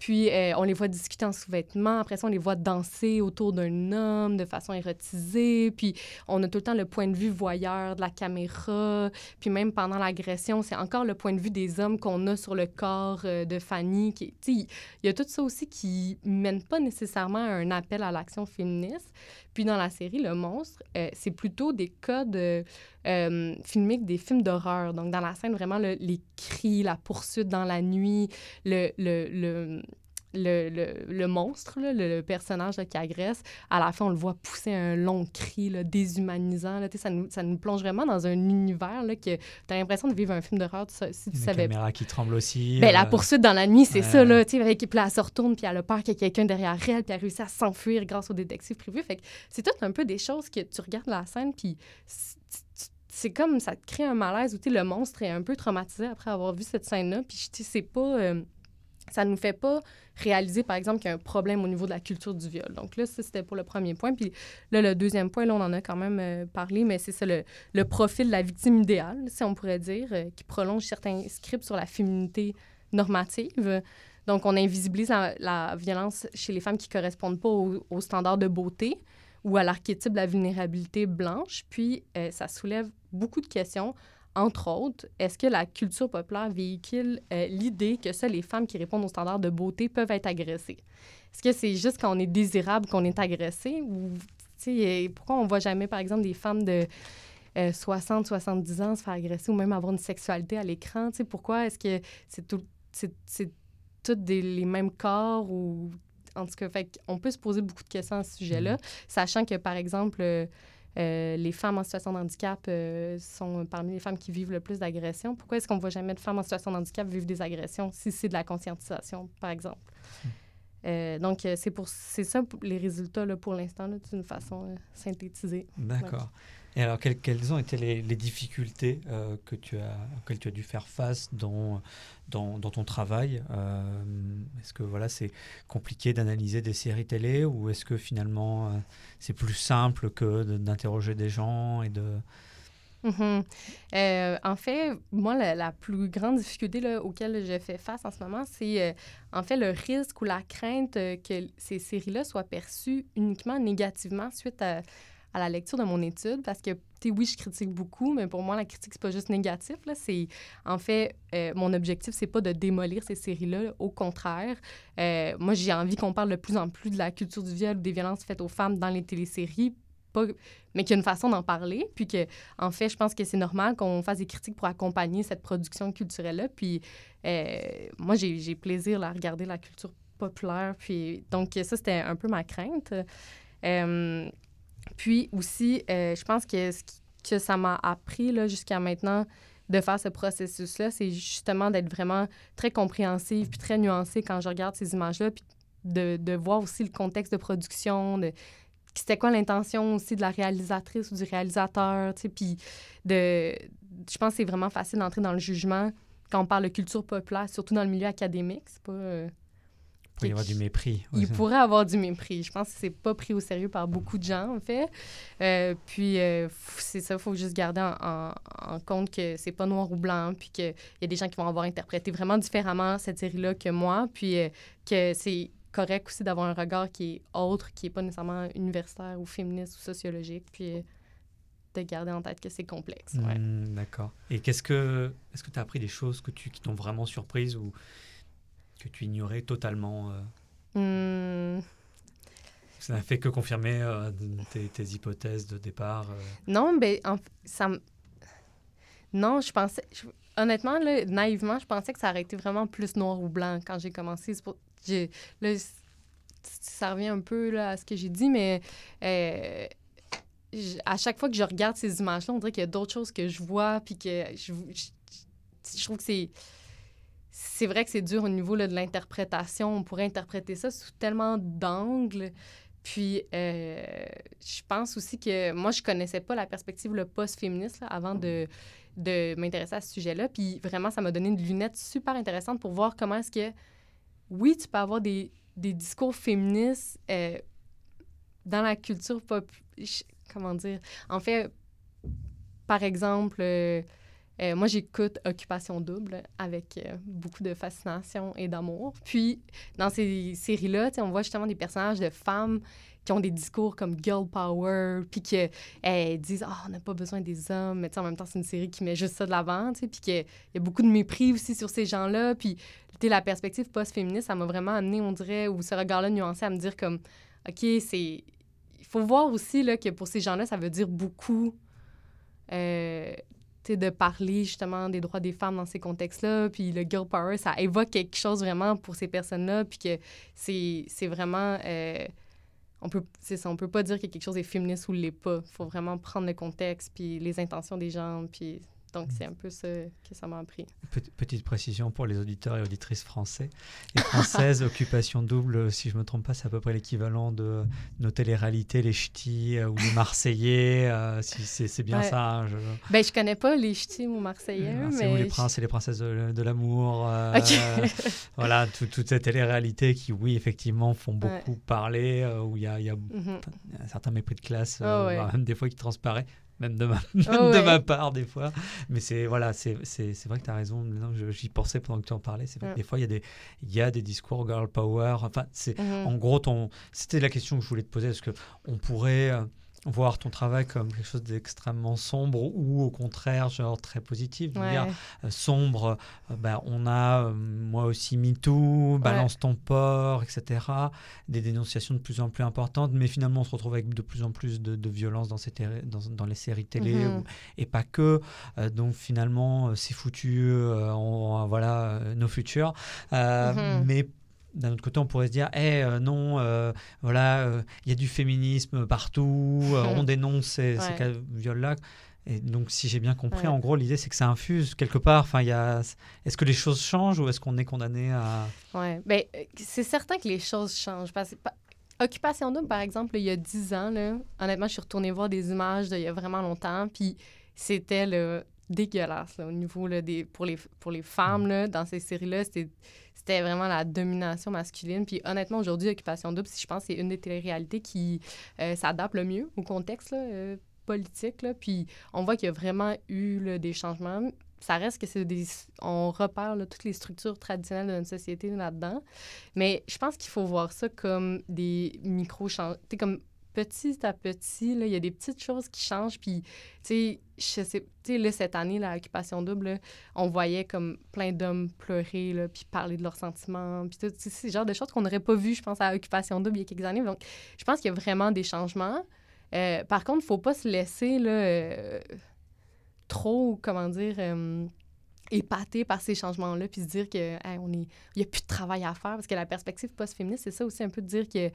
S3: Puis, euh, on les voit discuter en sous-vêtements. Après ça, on les voit danser autour d'un homme de façon érotisée. Puis, on a tout le temps le point de vue voyeur de la caméra. Puis, même pendant l'agression, c'est encore le point de vue des hommes qu'on a sur le corps euh, de Fanny. Qui, il y a tout ça aussi qui mène pas nécessairement à un appel à l'action féministe. Puis, dans la série Le Monstre, euh, c'est plutôt des codes euh, filmiques des films d'horreur. Donc, dans la scène, vraiment, le- les cris, la poursuite dans la nuit, le, le, le, le, le- le monstre, là, le, le personnage là, qui agresse, à la fin, on le voit pousser un long cri là, déshumanisant. Là, ça, nous, ça nous plonge vraiment dans un univers là, que tu as l'impression de vivre un film d'horreur si tu
S2: Une
S3: savais
S2: caméra qui tremble aussi.
S3: ben, la
S2: euh,
S3: poursuite dans la nuit, c'est
S2: ouais.
S3: ça, là. Avec, puis là, elle se retourne, puis elle a peur qu'il y ait quelqu'un derrière elle, puis elle réussit à s'enfuir grâce au détective privé. Fait que c'est tout un peu des choses que tu regardes la scène, puis c'est- comme ça te crée un malaise où, le monstre est un peu traumatisé après avoir vu cette scène-là, puis c'est pas... euh, ça nous fait pas réaliser, par exemple, qu'il y a un problème au niveau de la culture du viol. Donc là, ça, c'était pour le premier point. Puis là, le deuxième point, là, on en a quand même euh, parlé, mais c'est ça, le, profil de la victime idéale, si on pourrait dire, euh, qui prolonge certains scripts sur la féminité normative. Donc, on invisibilise la, violence chez les femmes qui correspondent pas aux au standards de beauté ou à l'archétype de la vulnérabilité blanche. Puis, euh, ça soulève beaucoup de questions. Entre autres, est-ce que la culture populaire véhicule euh, l'idée que seules les femmes qui répondent aux standards de beauté peuvent être agressées? Est-ce que c'est juste quand on est désirable qu'on est agressé? Ou, euh, pourquoi on voit jamais, par exemple, des femmes de euh, 60, 70 ans se faire agresser ou même avoir une sexualité à l'écran? Pourquoi est-ce que c'est tout... C'est, des- les mêmes corps ou... En tout cas, fait on peut se poser beaucoup de questions à ce sujet-là, sachant que, par exemple, euh, euh, les femmes en situation de handicap euh, sont parmi les femmes qui vivent le plus d'agressions. Pourquoi est-ce qu'on ne voit jamais de femmes en situation de handicap vivre des agressions si c'est de la conscientisation, par exemple? Euh, donc, c'est pour c'est ça les résultats là, pour l'instant, d'une façon synthétisée.
S2: D'accord. Et alors, quelles, ont été les, difficultés euh, que tu as, auxquelles tu as dû faire face dans, ton travail Euh, Est-ce que voilà, c'est compliqué d'analyser des séries télé ou est-ce que finalement euh, c'est plus simple que d'interroger des gens et de...
S3: Mhm. En fait, moi, la, plus grande difficulté là, auquel je fais face en ce moment, c'est en fait le risque ou la crainte que ces séries-là soient perçues uniquement négativement suite à, à la lecture de mon étude. Parce que, tu sais, oui, je critique beaucoup, mais pour moi, la critique, c'est pas juste négatif. Là, c'est, en fait, euh, mon objectif, c'est pas de démolir ces séries-là. Au contraire, euh, moi, j'ai envie qu'on parle de plus en plus de la culture du viol ou des violences faites aux femmes dans les téléséries. Pas, mais qu'il y a une façon d'en parler, puis que en fait, je pense que c'est normal qu'on fasse des critiques pour accompagner cette production culturelle-là. Puis euh, moi, j'ai plaisir à regarder la culture populaire. Puis donc, ça, c'était un peu ma crainte. Puis aussi, euh, je pense que ce que ça m'a appris jusqu'à maintenant de faire ce processus-là, c'est justement d'être vraiment très compréhensive puis très nuancée quand je regarde ces images-là, puis de, de voir aussi le contexte de production, de c'était quoi l'intention aussi de la réalisatrice ou du réalisateur, tu sais, puis de... Je pense que c'est vraiment facile d'entrer dans le jugement quand on parle de culture populaire, surtout dans le milieu académique. C'est pas... euh,
S2: Il peut y avoir du mépris.
S3: il
S2: c'est-
S3: pourrait avoir du mépris. Je pense que c'est pas pris au sérieux par beaucoup de gens, en fait. Euh, puis, euh, c'est ça, il faut juste garder en, en- en compte que c'est pas noir ou blanc, puis qu'il y a des gens qui vont avoir interprété vraiment différemment cette série-là que moi, puis euh, que c'est correct aussi d'avoir un regard qui est autre, qui est pas nécessairement universitaire ou féministe ou sociologique, puis de garder en tête que c'est complexe. ouais.
S2: Hmm, D'accord. Et qu'est-ce que est-ce que tu as appris des choses que tu, qui t'ont vraiment surprise ou que tu ignorais totalement euh,
S3: Hum,
S2: Ça n'a fait que confirmer euh, tes, tes hypothèses de départ. euh.
S3: Non, ben, en f- ça me- Non, je pensais... je- Honnêtement, là, naïvement, je pensais que ça aurait été vraiment plus noir ou blanc quand j'ai commencé. Pour- Là, ça revient un peu là, à ce que j'ai dit, mais euh, à chaque fois que je regarde ces images-là, on dirait qu'il y a d'autres choses que je vois, puis que je trouve que c'est. C'est vrai que c'est dur au niveau là, de l'interprétation. On pourrait interpréter ça sous tellement d'angles. Puis, euh, je pense aussi que moi, je connaissais pas la perspective le post-féministe avant de, de m'intéresser à ce sujet-là. Puis, vraiment, ça m'a donné une lunette super intéressante pour voir comment est-ce que, oui, tu peux avoir des, des discours féministes euh, dans la culture pop. Comment dire? En fait, par exemple, euh, euh, moi, j'écoute Occupation Double avec euh, beaucoup de fascination et d'amour. Puis, dans ces séries-là, on voit justement des personnages de femmes qui ont des discours comme girl power, puis qui disent Ah, on n'a pas besoin des hommes, mais en même temps, c'est une série qui met juste ça de l'avant, puis qu'il y a beaucoup de mépris aussi sur ces gens-là. Puis, la perspective post-féministe, ça m'a vraiment amené, on dirait, ou ce regard-là nuancé à me dire comme OK, c'est. Il faut voir aussi là, que pour ces gens-là, ça veut dire beaucoup. Euh, de parler justement des droits des femmes dans ces contextes-là. Puis le girl power, ça évoque quelque chose vraiment pour ces personnes-là. Puis que c'est vraiment. euh, on peut, ça, on peut pas dire que quelque chose est féministe ou l'est pas. faut vraiment prendre le contexte, puis les intentions des gens. Puis donc, c'est un peu ça que ça m'a appris.
S2: Pe- Petite précision pour les auditeurs et auditrices français et françaises, occupation double, si je me trompe pas, c'est à peu près l'équivalent de nos téléréalités, les ch'tis euh, ou les Marseillais, euh, si c'est bien
S3: Ouais.
S2: ça. hein, je-
S3: Ben, je connais pas les ch'tis ou marseillais,
S2: C'est
S3: mais...
S2: où les
S3: je-
S2: princes et les princesses de, de l'amour. euh, voilà, tout- toutes ces téléréalités qui, oui, effectivement, font beaucoup parler, où il y a, y a
S3: Mhm.
S2: un certain mépris de classe,
S3: Ah ouais.
S2: voire même des fois qui transparaît, même de ma, même de
S3: ouais.
S2: ma part des fois. Mais c'est voilà, c'est vrai que tu as raison. J'y pensais pendant que tu en parlais. C'est vrai que des fois, il y, a des- y a des discours girl power. Enfin, c'est
S3: Mhm.
S2: en gros, c'était la question que je voulais te poser. Est-ce qu'on pourrait euh, voir ton travail comme quelque chose d'extrêmement sombre ou au contraire, genre très positif de
S3: Ouais.
S2: dire, euh, sombre, euh, bah, on a euh, moi aussi MeToo, balance ton porc, etc. Des dénonciations de plus en plus importantes, mais finalement on se retrouve avec de plus en plus de, de violence dans, ces dans, dans les séries télé
S3: Mhm.
S2: ou- et pas que. Euh, donc finalement c'est foutu, on- voilà nos futurs. Euh,
S3: Mhm.
S2: Mais d'un autre côté, on pourrait se dire, eh euh, non, euh, voilà, euh, il y a du féminisme partout, on dénonce ces, ces cas de viol-là. Et donc, si j'ai bien compris,
S3: Ouais.
S2: en gros, l'idée, c'est que ça infuse quelque part. Enfin, il a... Est-ce que les choses changent ou est-ce qu'on est condamné à...
S3: Ouais. Ben, c'est certain que les choses changent. Parce que, pa- Occupation double, par exemple, il y a 10 ans, là, honnêtement, je suis retournée voir des images d'il y a vraiment longtemps, puis c'était là, dégueulasse là, au niveau là, des, pour, les, pour les femmes là, dans ces séries-là. C'était, c'était vraiment la domination masculine. Puis honnêtement, aujourd'hui, Occupation double, je pense c'est une des téléréalités qui euh, s'adapte le mieux au contexte euh, politique. Là. Puis on voit qu'il y a vraiment eu là, des changements. Ça reste que c'est des... On repère toutes les structures traditionnelles de notre société là-dedans. Mais je pense qu'il faut voir ça comme des micro-changements. Comme petit à petit, il y a des petites choses qui changent. Puis, tu sais, cette année, la occupation double, on voyait comme plein d'hommes pleurer, là, puis parler de leurs sentiments. Puis, tout, c'est le genre de choses qu'on n'aurait pas vues, je pense, à occupation double il y a quelques années. Donc, je pense qu'il y a vraiment des changements. Euh, par contre, il ne faut pas se laisser, euh, trop, comment dire, euh, épaté par ces changements-là, puis se dire que il n'y a plus de travail à faire, parce que la perspective post-féministe, c'est ça aussi un peu de dire que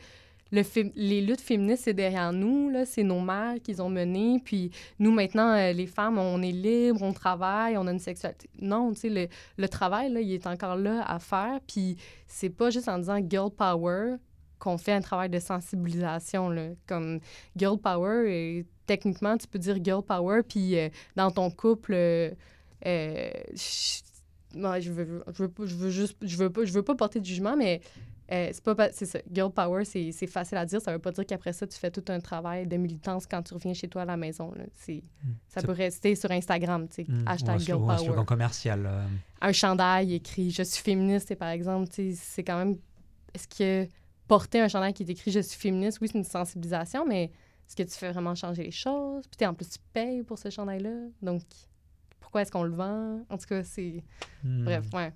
S3: le les luttes féministes, c'est derrière nous, c'est nos mères qu'ils ont menées, puis nous, maintenant, euh, les femmes, on est libres, on travaille, on a une sexualité. Non, tu sais, le, travail, là, il est encore là à faire, puis c'est pas juste en disant « girl power » qu'on fait un travail de sensibilisation, là. Comme girl power, et techniquement, tu peux dire girl power, puis euh, dans ton couple, euh, je, veux, juste, je veux je veux pas porter de jugement, mais euh, c'est pas, c'est ça. Girl power, c'est, facile à dire. Ça veut pas dire qu'après ça, tu fais tout un travail de militance quand tu reviens chez toi à la maison. Là. C'est, ça peut rester sur Instagram, tu sais,
S2: Hmm,
S3: hashtag
S2: un,
S3: girl
S2: un
S3: power
S2: slogan commercial euh,
S3: un chandail écrit je suis féministe et par exemple tu sais, c'est quand même est-ce que porter un chandail qui est écrit je suis féministe? Oui c'est une sensibilisation mais est-ce que tu fais vraiment changer les choses? Puis en plus tu payes pour ce chandail là donc pourquoi est-ce qu'on le vend? En tout cas c'est
S2: hmm,
S3: bref ouais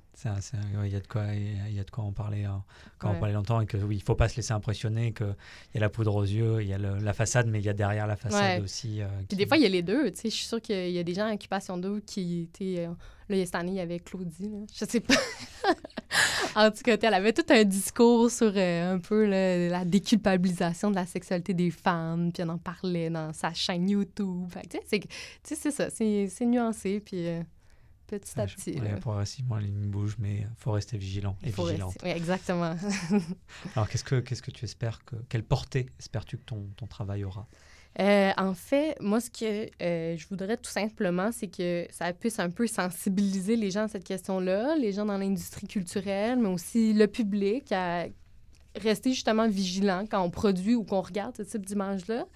S2: Il y, a de quoi- il y a- de quoi en parler, hein, quand
S3: Ouais.
S2: parler longtemps et que oui, il faut pas se laisser impressionner qu'il y a la poudre aux yeux, il y a le- la façade, mais il y a derrière la façade
S3: Ouais.
S2: aussi. euh,
S3: Puis des fois, il y a les deux. Tu sais, je suis sûre qu'il y a des gens en occupation d'eau qui, euh, Là, cette année, il y avait Claudie, là. je sais pas. en tout cas, elle avait tout un discours sur euh, un peu là, la déculpabilisation de la sexualité des femmes, puis elle en parlait dans sa chaîne YouTube. Fait que, tu sais, c'est- ça, c'est nuancé, puis euh, petit à petit.
S2: ouais, progressivement, la ligne bouge, mais faut rester vigilant et
S3: Il faut
S2: vigilante.
S3: rester- Oui, exactement.
S2: Alors, qu'est-ce que, qu'est-ce que tu espères que, quelle portée espères-tu que ton, ton travail aura?
S3: Euh, en fait, moi, ce que euh, je voudrais tout simplement, c'est que ça puisse un peu sensibiliser les gens à cette question-là, les gens dans l'industrie culturelle, mais aussi le public à rester justement vigilant quand on produit ou qu'on regarde ce type d'images-là.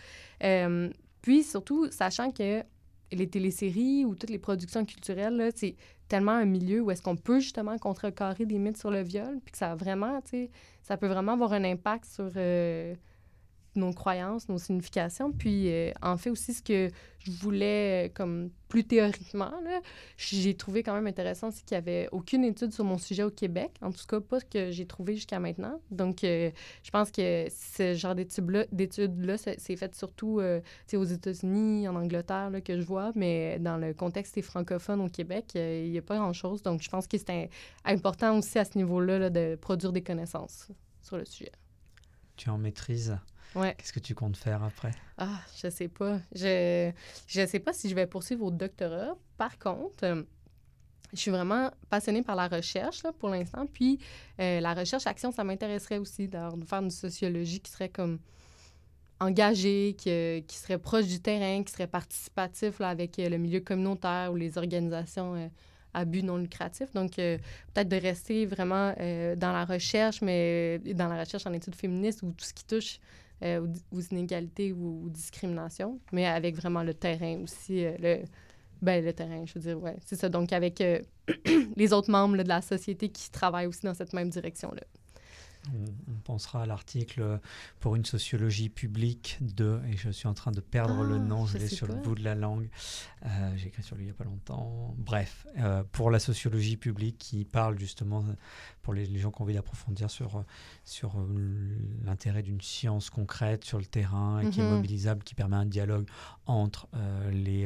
S3: Euh, puis surtout, sachant que les téléséries ou toutes les productions culturelles, c'est tellement un milieu où est-ce qu'on peut justement contrecarrer des mythes sur le viol, puis que ça vraiment, ça peut vraiment avoir un impact sur nos croyances, nos significations. Puis, euh, en fait, aussi, ce que je voulais, euh, comme plus théoriquement, j'ai trouvé quand même intéressant, c'est qu'il n'y avait aucune étude sur mon sujet au Québec. En tout cas, pas ce que j'ai trouvé jusqu'à maintenant. Donc, euh, je pense que ce genre d'études-là, c'est fait surtout euh, aux États-Unis, en Angleterre, que je vois, mais dans le contexte des francophones au Québec, il n'y a pas grand-chose. Donc, je pense que c'est important aussi à ce niveau-là là, de produire des connaissances sur le sujet.
S2: Tu en maîtrises
S3: Ouais.
S2: Qu'est-ce que tu comptes faire après?
S3: Ah, je sais pas. Je je sais pas si je vais poursuivre au doctorat. Par contre, je suis vraiment passionnée par la recherche là, pour l'instant. Puis euh, la recherche-action, ça m'intéresserait aussi de faire une sociologie qui serait comme engagée, qui, qui serait proche du terrain, qui serait participatif là, avec euh, le milieu communautaire ou les organisations euh, à but non lucratif. Donc, euh, peut-être de rester vraiment euh, dans la recherche, mais dans la recherche en études féministes ou tout ce qui touche euh, aux, inégalités ou aux discriminations, mais avec vraiment le terrain aussi, euh, le, ben, le terrain, je veux dire, ouais, c'est ça. Donc, avec euh, les autres membres de la société qui travaillent aussi dans cette même direction-là.
S2: On, on pensera à l'article pour une sociologie publique de, et je suis en train de perdre le
S3: Ah,
S2: nom, je
S3: je
S2: l'ai sur le bout de la langue. Euh, J'ai écrit sur lui il n'y a pas longtemps. Bref, euh, pour la sociologie publique qui parle justement, pour les, les gens qui ont envie d'approfondir sur, sur euh, l'intérêt d'une science concrète sur le terrain et qui est
S3: Mhm.
S2: mobilisable, qui permet un dialogue entre euh, les,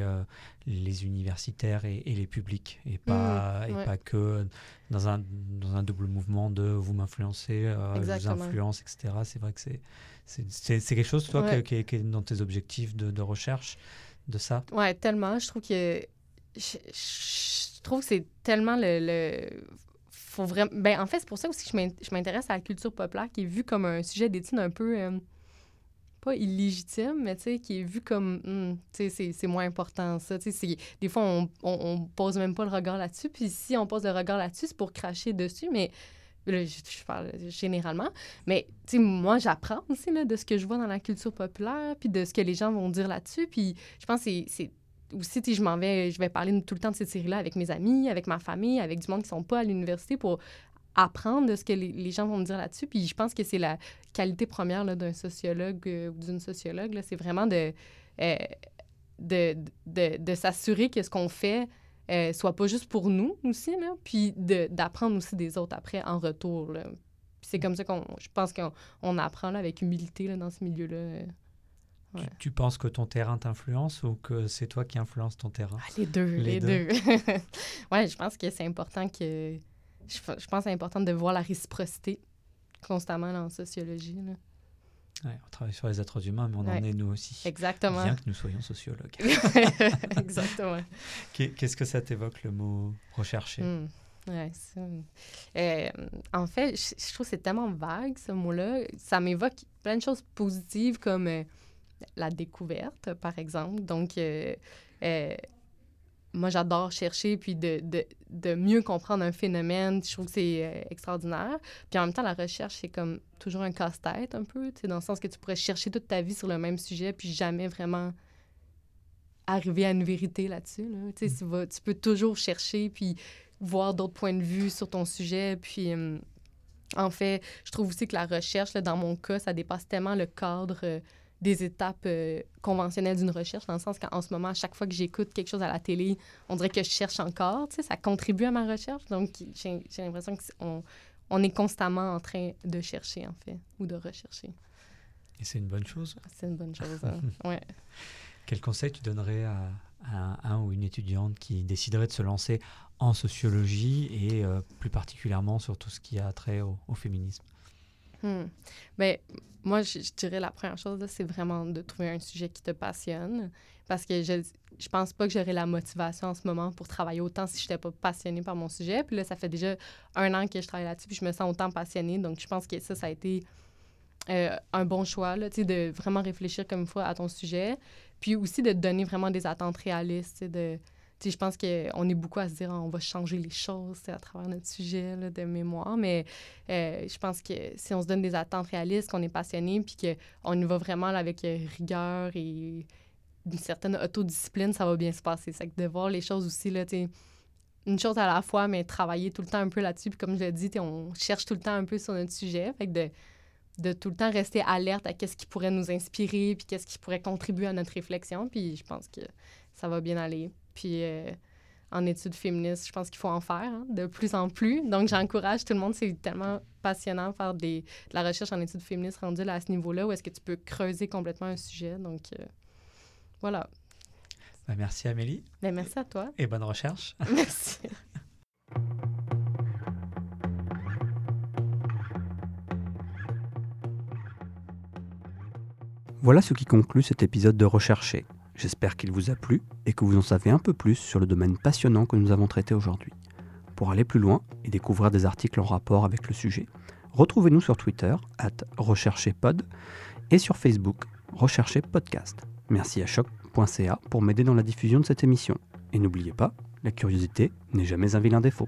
S2: les universitaires et, et les publics, et pas, et
S3: ouais.
S2: pas que dans un, dans un double mouvement de vous m'influencez, euh, je vous influence, etc. C'est vrai que c'est c'est- c'est c'est quelque chose, toi,
S3: Ouais.
S2: qui, est, dans tes objectifs de, de recherche, de ça?
S3: Ouais, tellement. Je trouve que. Je, je trouve que c'est tellement le. le- faut vraiment. Ben, en fait, c'est pour ça aussi que je m'intéresse à la culture populaire, qui est vue comme un sujet d'étude un peu. euh, pas illégitime, mais qui est vu comme. hmm, c'est- moins important, ça. Des fois, on, on, pose même pas le regard là-dessus. Puis si on pose le regard là-dessus, c'est pour cracher dessus, mais. Là, je, parle généralement. Mais, moi, j'apprends aussi là, de ce que je vois dans la culture populaire, puis de ce que les gens vont dire là-dessus. Puis je pense que c'est- aussi, je m'en vais, je vais parler tout le temps de cette série-là avec mes amis, avec ma famille, avec du monde qui sont pas à l'université pour apprendre de ce que les, les gens vont me dire là-dessus. Puis je pense que c'est la qualité première d'un sociologue euh, ou d'une sociologue, c'est vraiment de, euh, de, de, de s'assurer que ce qu'on fait euh, soit pas juste pour nous aussi, là, puis de- d'apprendre aussi des autres après en retour. c'est comme ça qu'on, je pense qu'on on apprend là, avec humilité là, dans ce milieu-là. euh.
S2: Tu- penses que ton terrain t'influence ou que c'est toi qui influence ton terrain?
S3: Ah, les deux,
S2: Les
S3: les, deux. ouais, je pense que c'est important que. Je, je pense que c'est important de voir la réciprocité constamment là, en sociologie. là.
S2: Ouais, On travaille sur les êtres humains, mais on en
S3: Ouais.
S2: est nous aussi.
S3: Exactement.
S2: Bien que nous soyons sociologues.
S3: Exactement.
S2: Qu'est- Qu'est-ce que ça t'évoque le mot rechercher
S3: Hmm. Ouais. Euh, en fait, je, trouve que c'est tellement vague, ce mot-là. Ça m'évoque plein de choses positives comme euh, la découverte, par exemple. Donc, euh, moi, j'adore chercher puis de, de, de mieux comprendre un phénomène. Je trouve que c'est euh, extraordinaire. Puis en même temps, la recherche, c'est comme toujours un casse-tête un peu, dans le sens que tu pourrais chercher toute ta vie sur le même sujet puis jamais vraiment arriver à une vérité là-dessus. Là. Tu sais, tu, vas- tu peux toujours chercher puis voir d'autres points de vue sur ton sujet. Puis, en fait, je trouve aussi que la recherche, là, dans mon cas, ça dépasse tellement le cadre euh, des étapes euh, conventionnelles d'une recherche, dans le sens qu'en ce moment, à chaque fois que j'écoute quelque chose à la télé, on dirait que je cherche encore. Tu sais, ça contribue à ma recherche. Donc, j'ai l'impression qu'on on est constamment en train de chercher, en fait, ou de rechercher.
S2: Et c'est une bonne chose.
S3: C'est une bonne chose. hein. Ouais.
S2: Quel conseil tu donnerais à, à un, ou une étudiante qui déciderait de se lancer en sociologie et plus particulièrement sur tout ce qui a trait au, féminisme?
S3: Hmm. ben, moi, je, dirais la première chose, c'est vraiment de trouver un sujet qui te passionne. Parce que je, je pense pas que j'aurais la motivation en ce moment pour travailler autant si je n'étais pas passionnée par mon sujet. Puis là, ça fait déjà un an que je travaille là-dessus, puis je me sens autant passionnée. Donc, je pense que ça, ça a été euh, un bon choix, là, de vraiment réfléchir comme il faut à ton sujet. Puis aussi de te donner vraiment des attentes réalistes. De, je pense qu'on est beaucoup à se dire on va changer les choses à travers notre sujet de mémoire. Mais euh, je pense que si on se donne des attentes réalistes, qu'on est passionné, puis qu'on y va vraiment avec rigueur et une certaine autodiscipline, ça va bien se passer. C'est que de voir les choses aussi, là, une chose à la fois, mais travailler tout le temps un peu là-dessus. Puis comme je l'ai dit, on cherche tout le temps un peu sur notre sujet. Fait que de, de tout le temps rester alerte à qu'est-ce qui pourrait nous inspirer, puis qu'est-ce qui pourrait contribuer à notre réflexion. Puis je pense que ça va bien aller. Puis euh, en études féministes, je pense qu'il faut en faire hein, de plus en plus. Donc j'encourage tout le monde. C'est tellement passionnant de faire des, de la recherche en études féministes rendues à ce niveau-là où est-ce que tu peux creuser complètement un sujet. Donc... Euh, voilà.
S2: Bah, merci Amélie.
S3: Ben, merci à toi.
S2: Et bonne recherche.
S3: Merci.
S4: Voilà ce qui conclut cet épisode de Rechercher. J'espère qu'il vous a plu et que vous en savez un peu plus sur le domaine passionnant que nous avons traité aujourd'hui. Pour aller plus loin et découvrir des articles en rapport avec le sujet, retrouvez-nous sur Twitter, at et sur Facebook, Rechercher Podcast. Merci à choc.ca pour m'aider dans la diffusion de cette émission. Et n'oubliez pas, la curiosité n'est jamais un vilain défaut.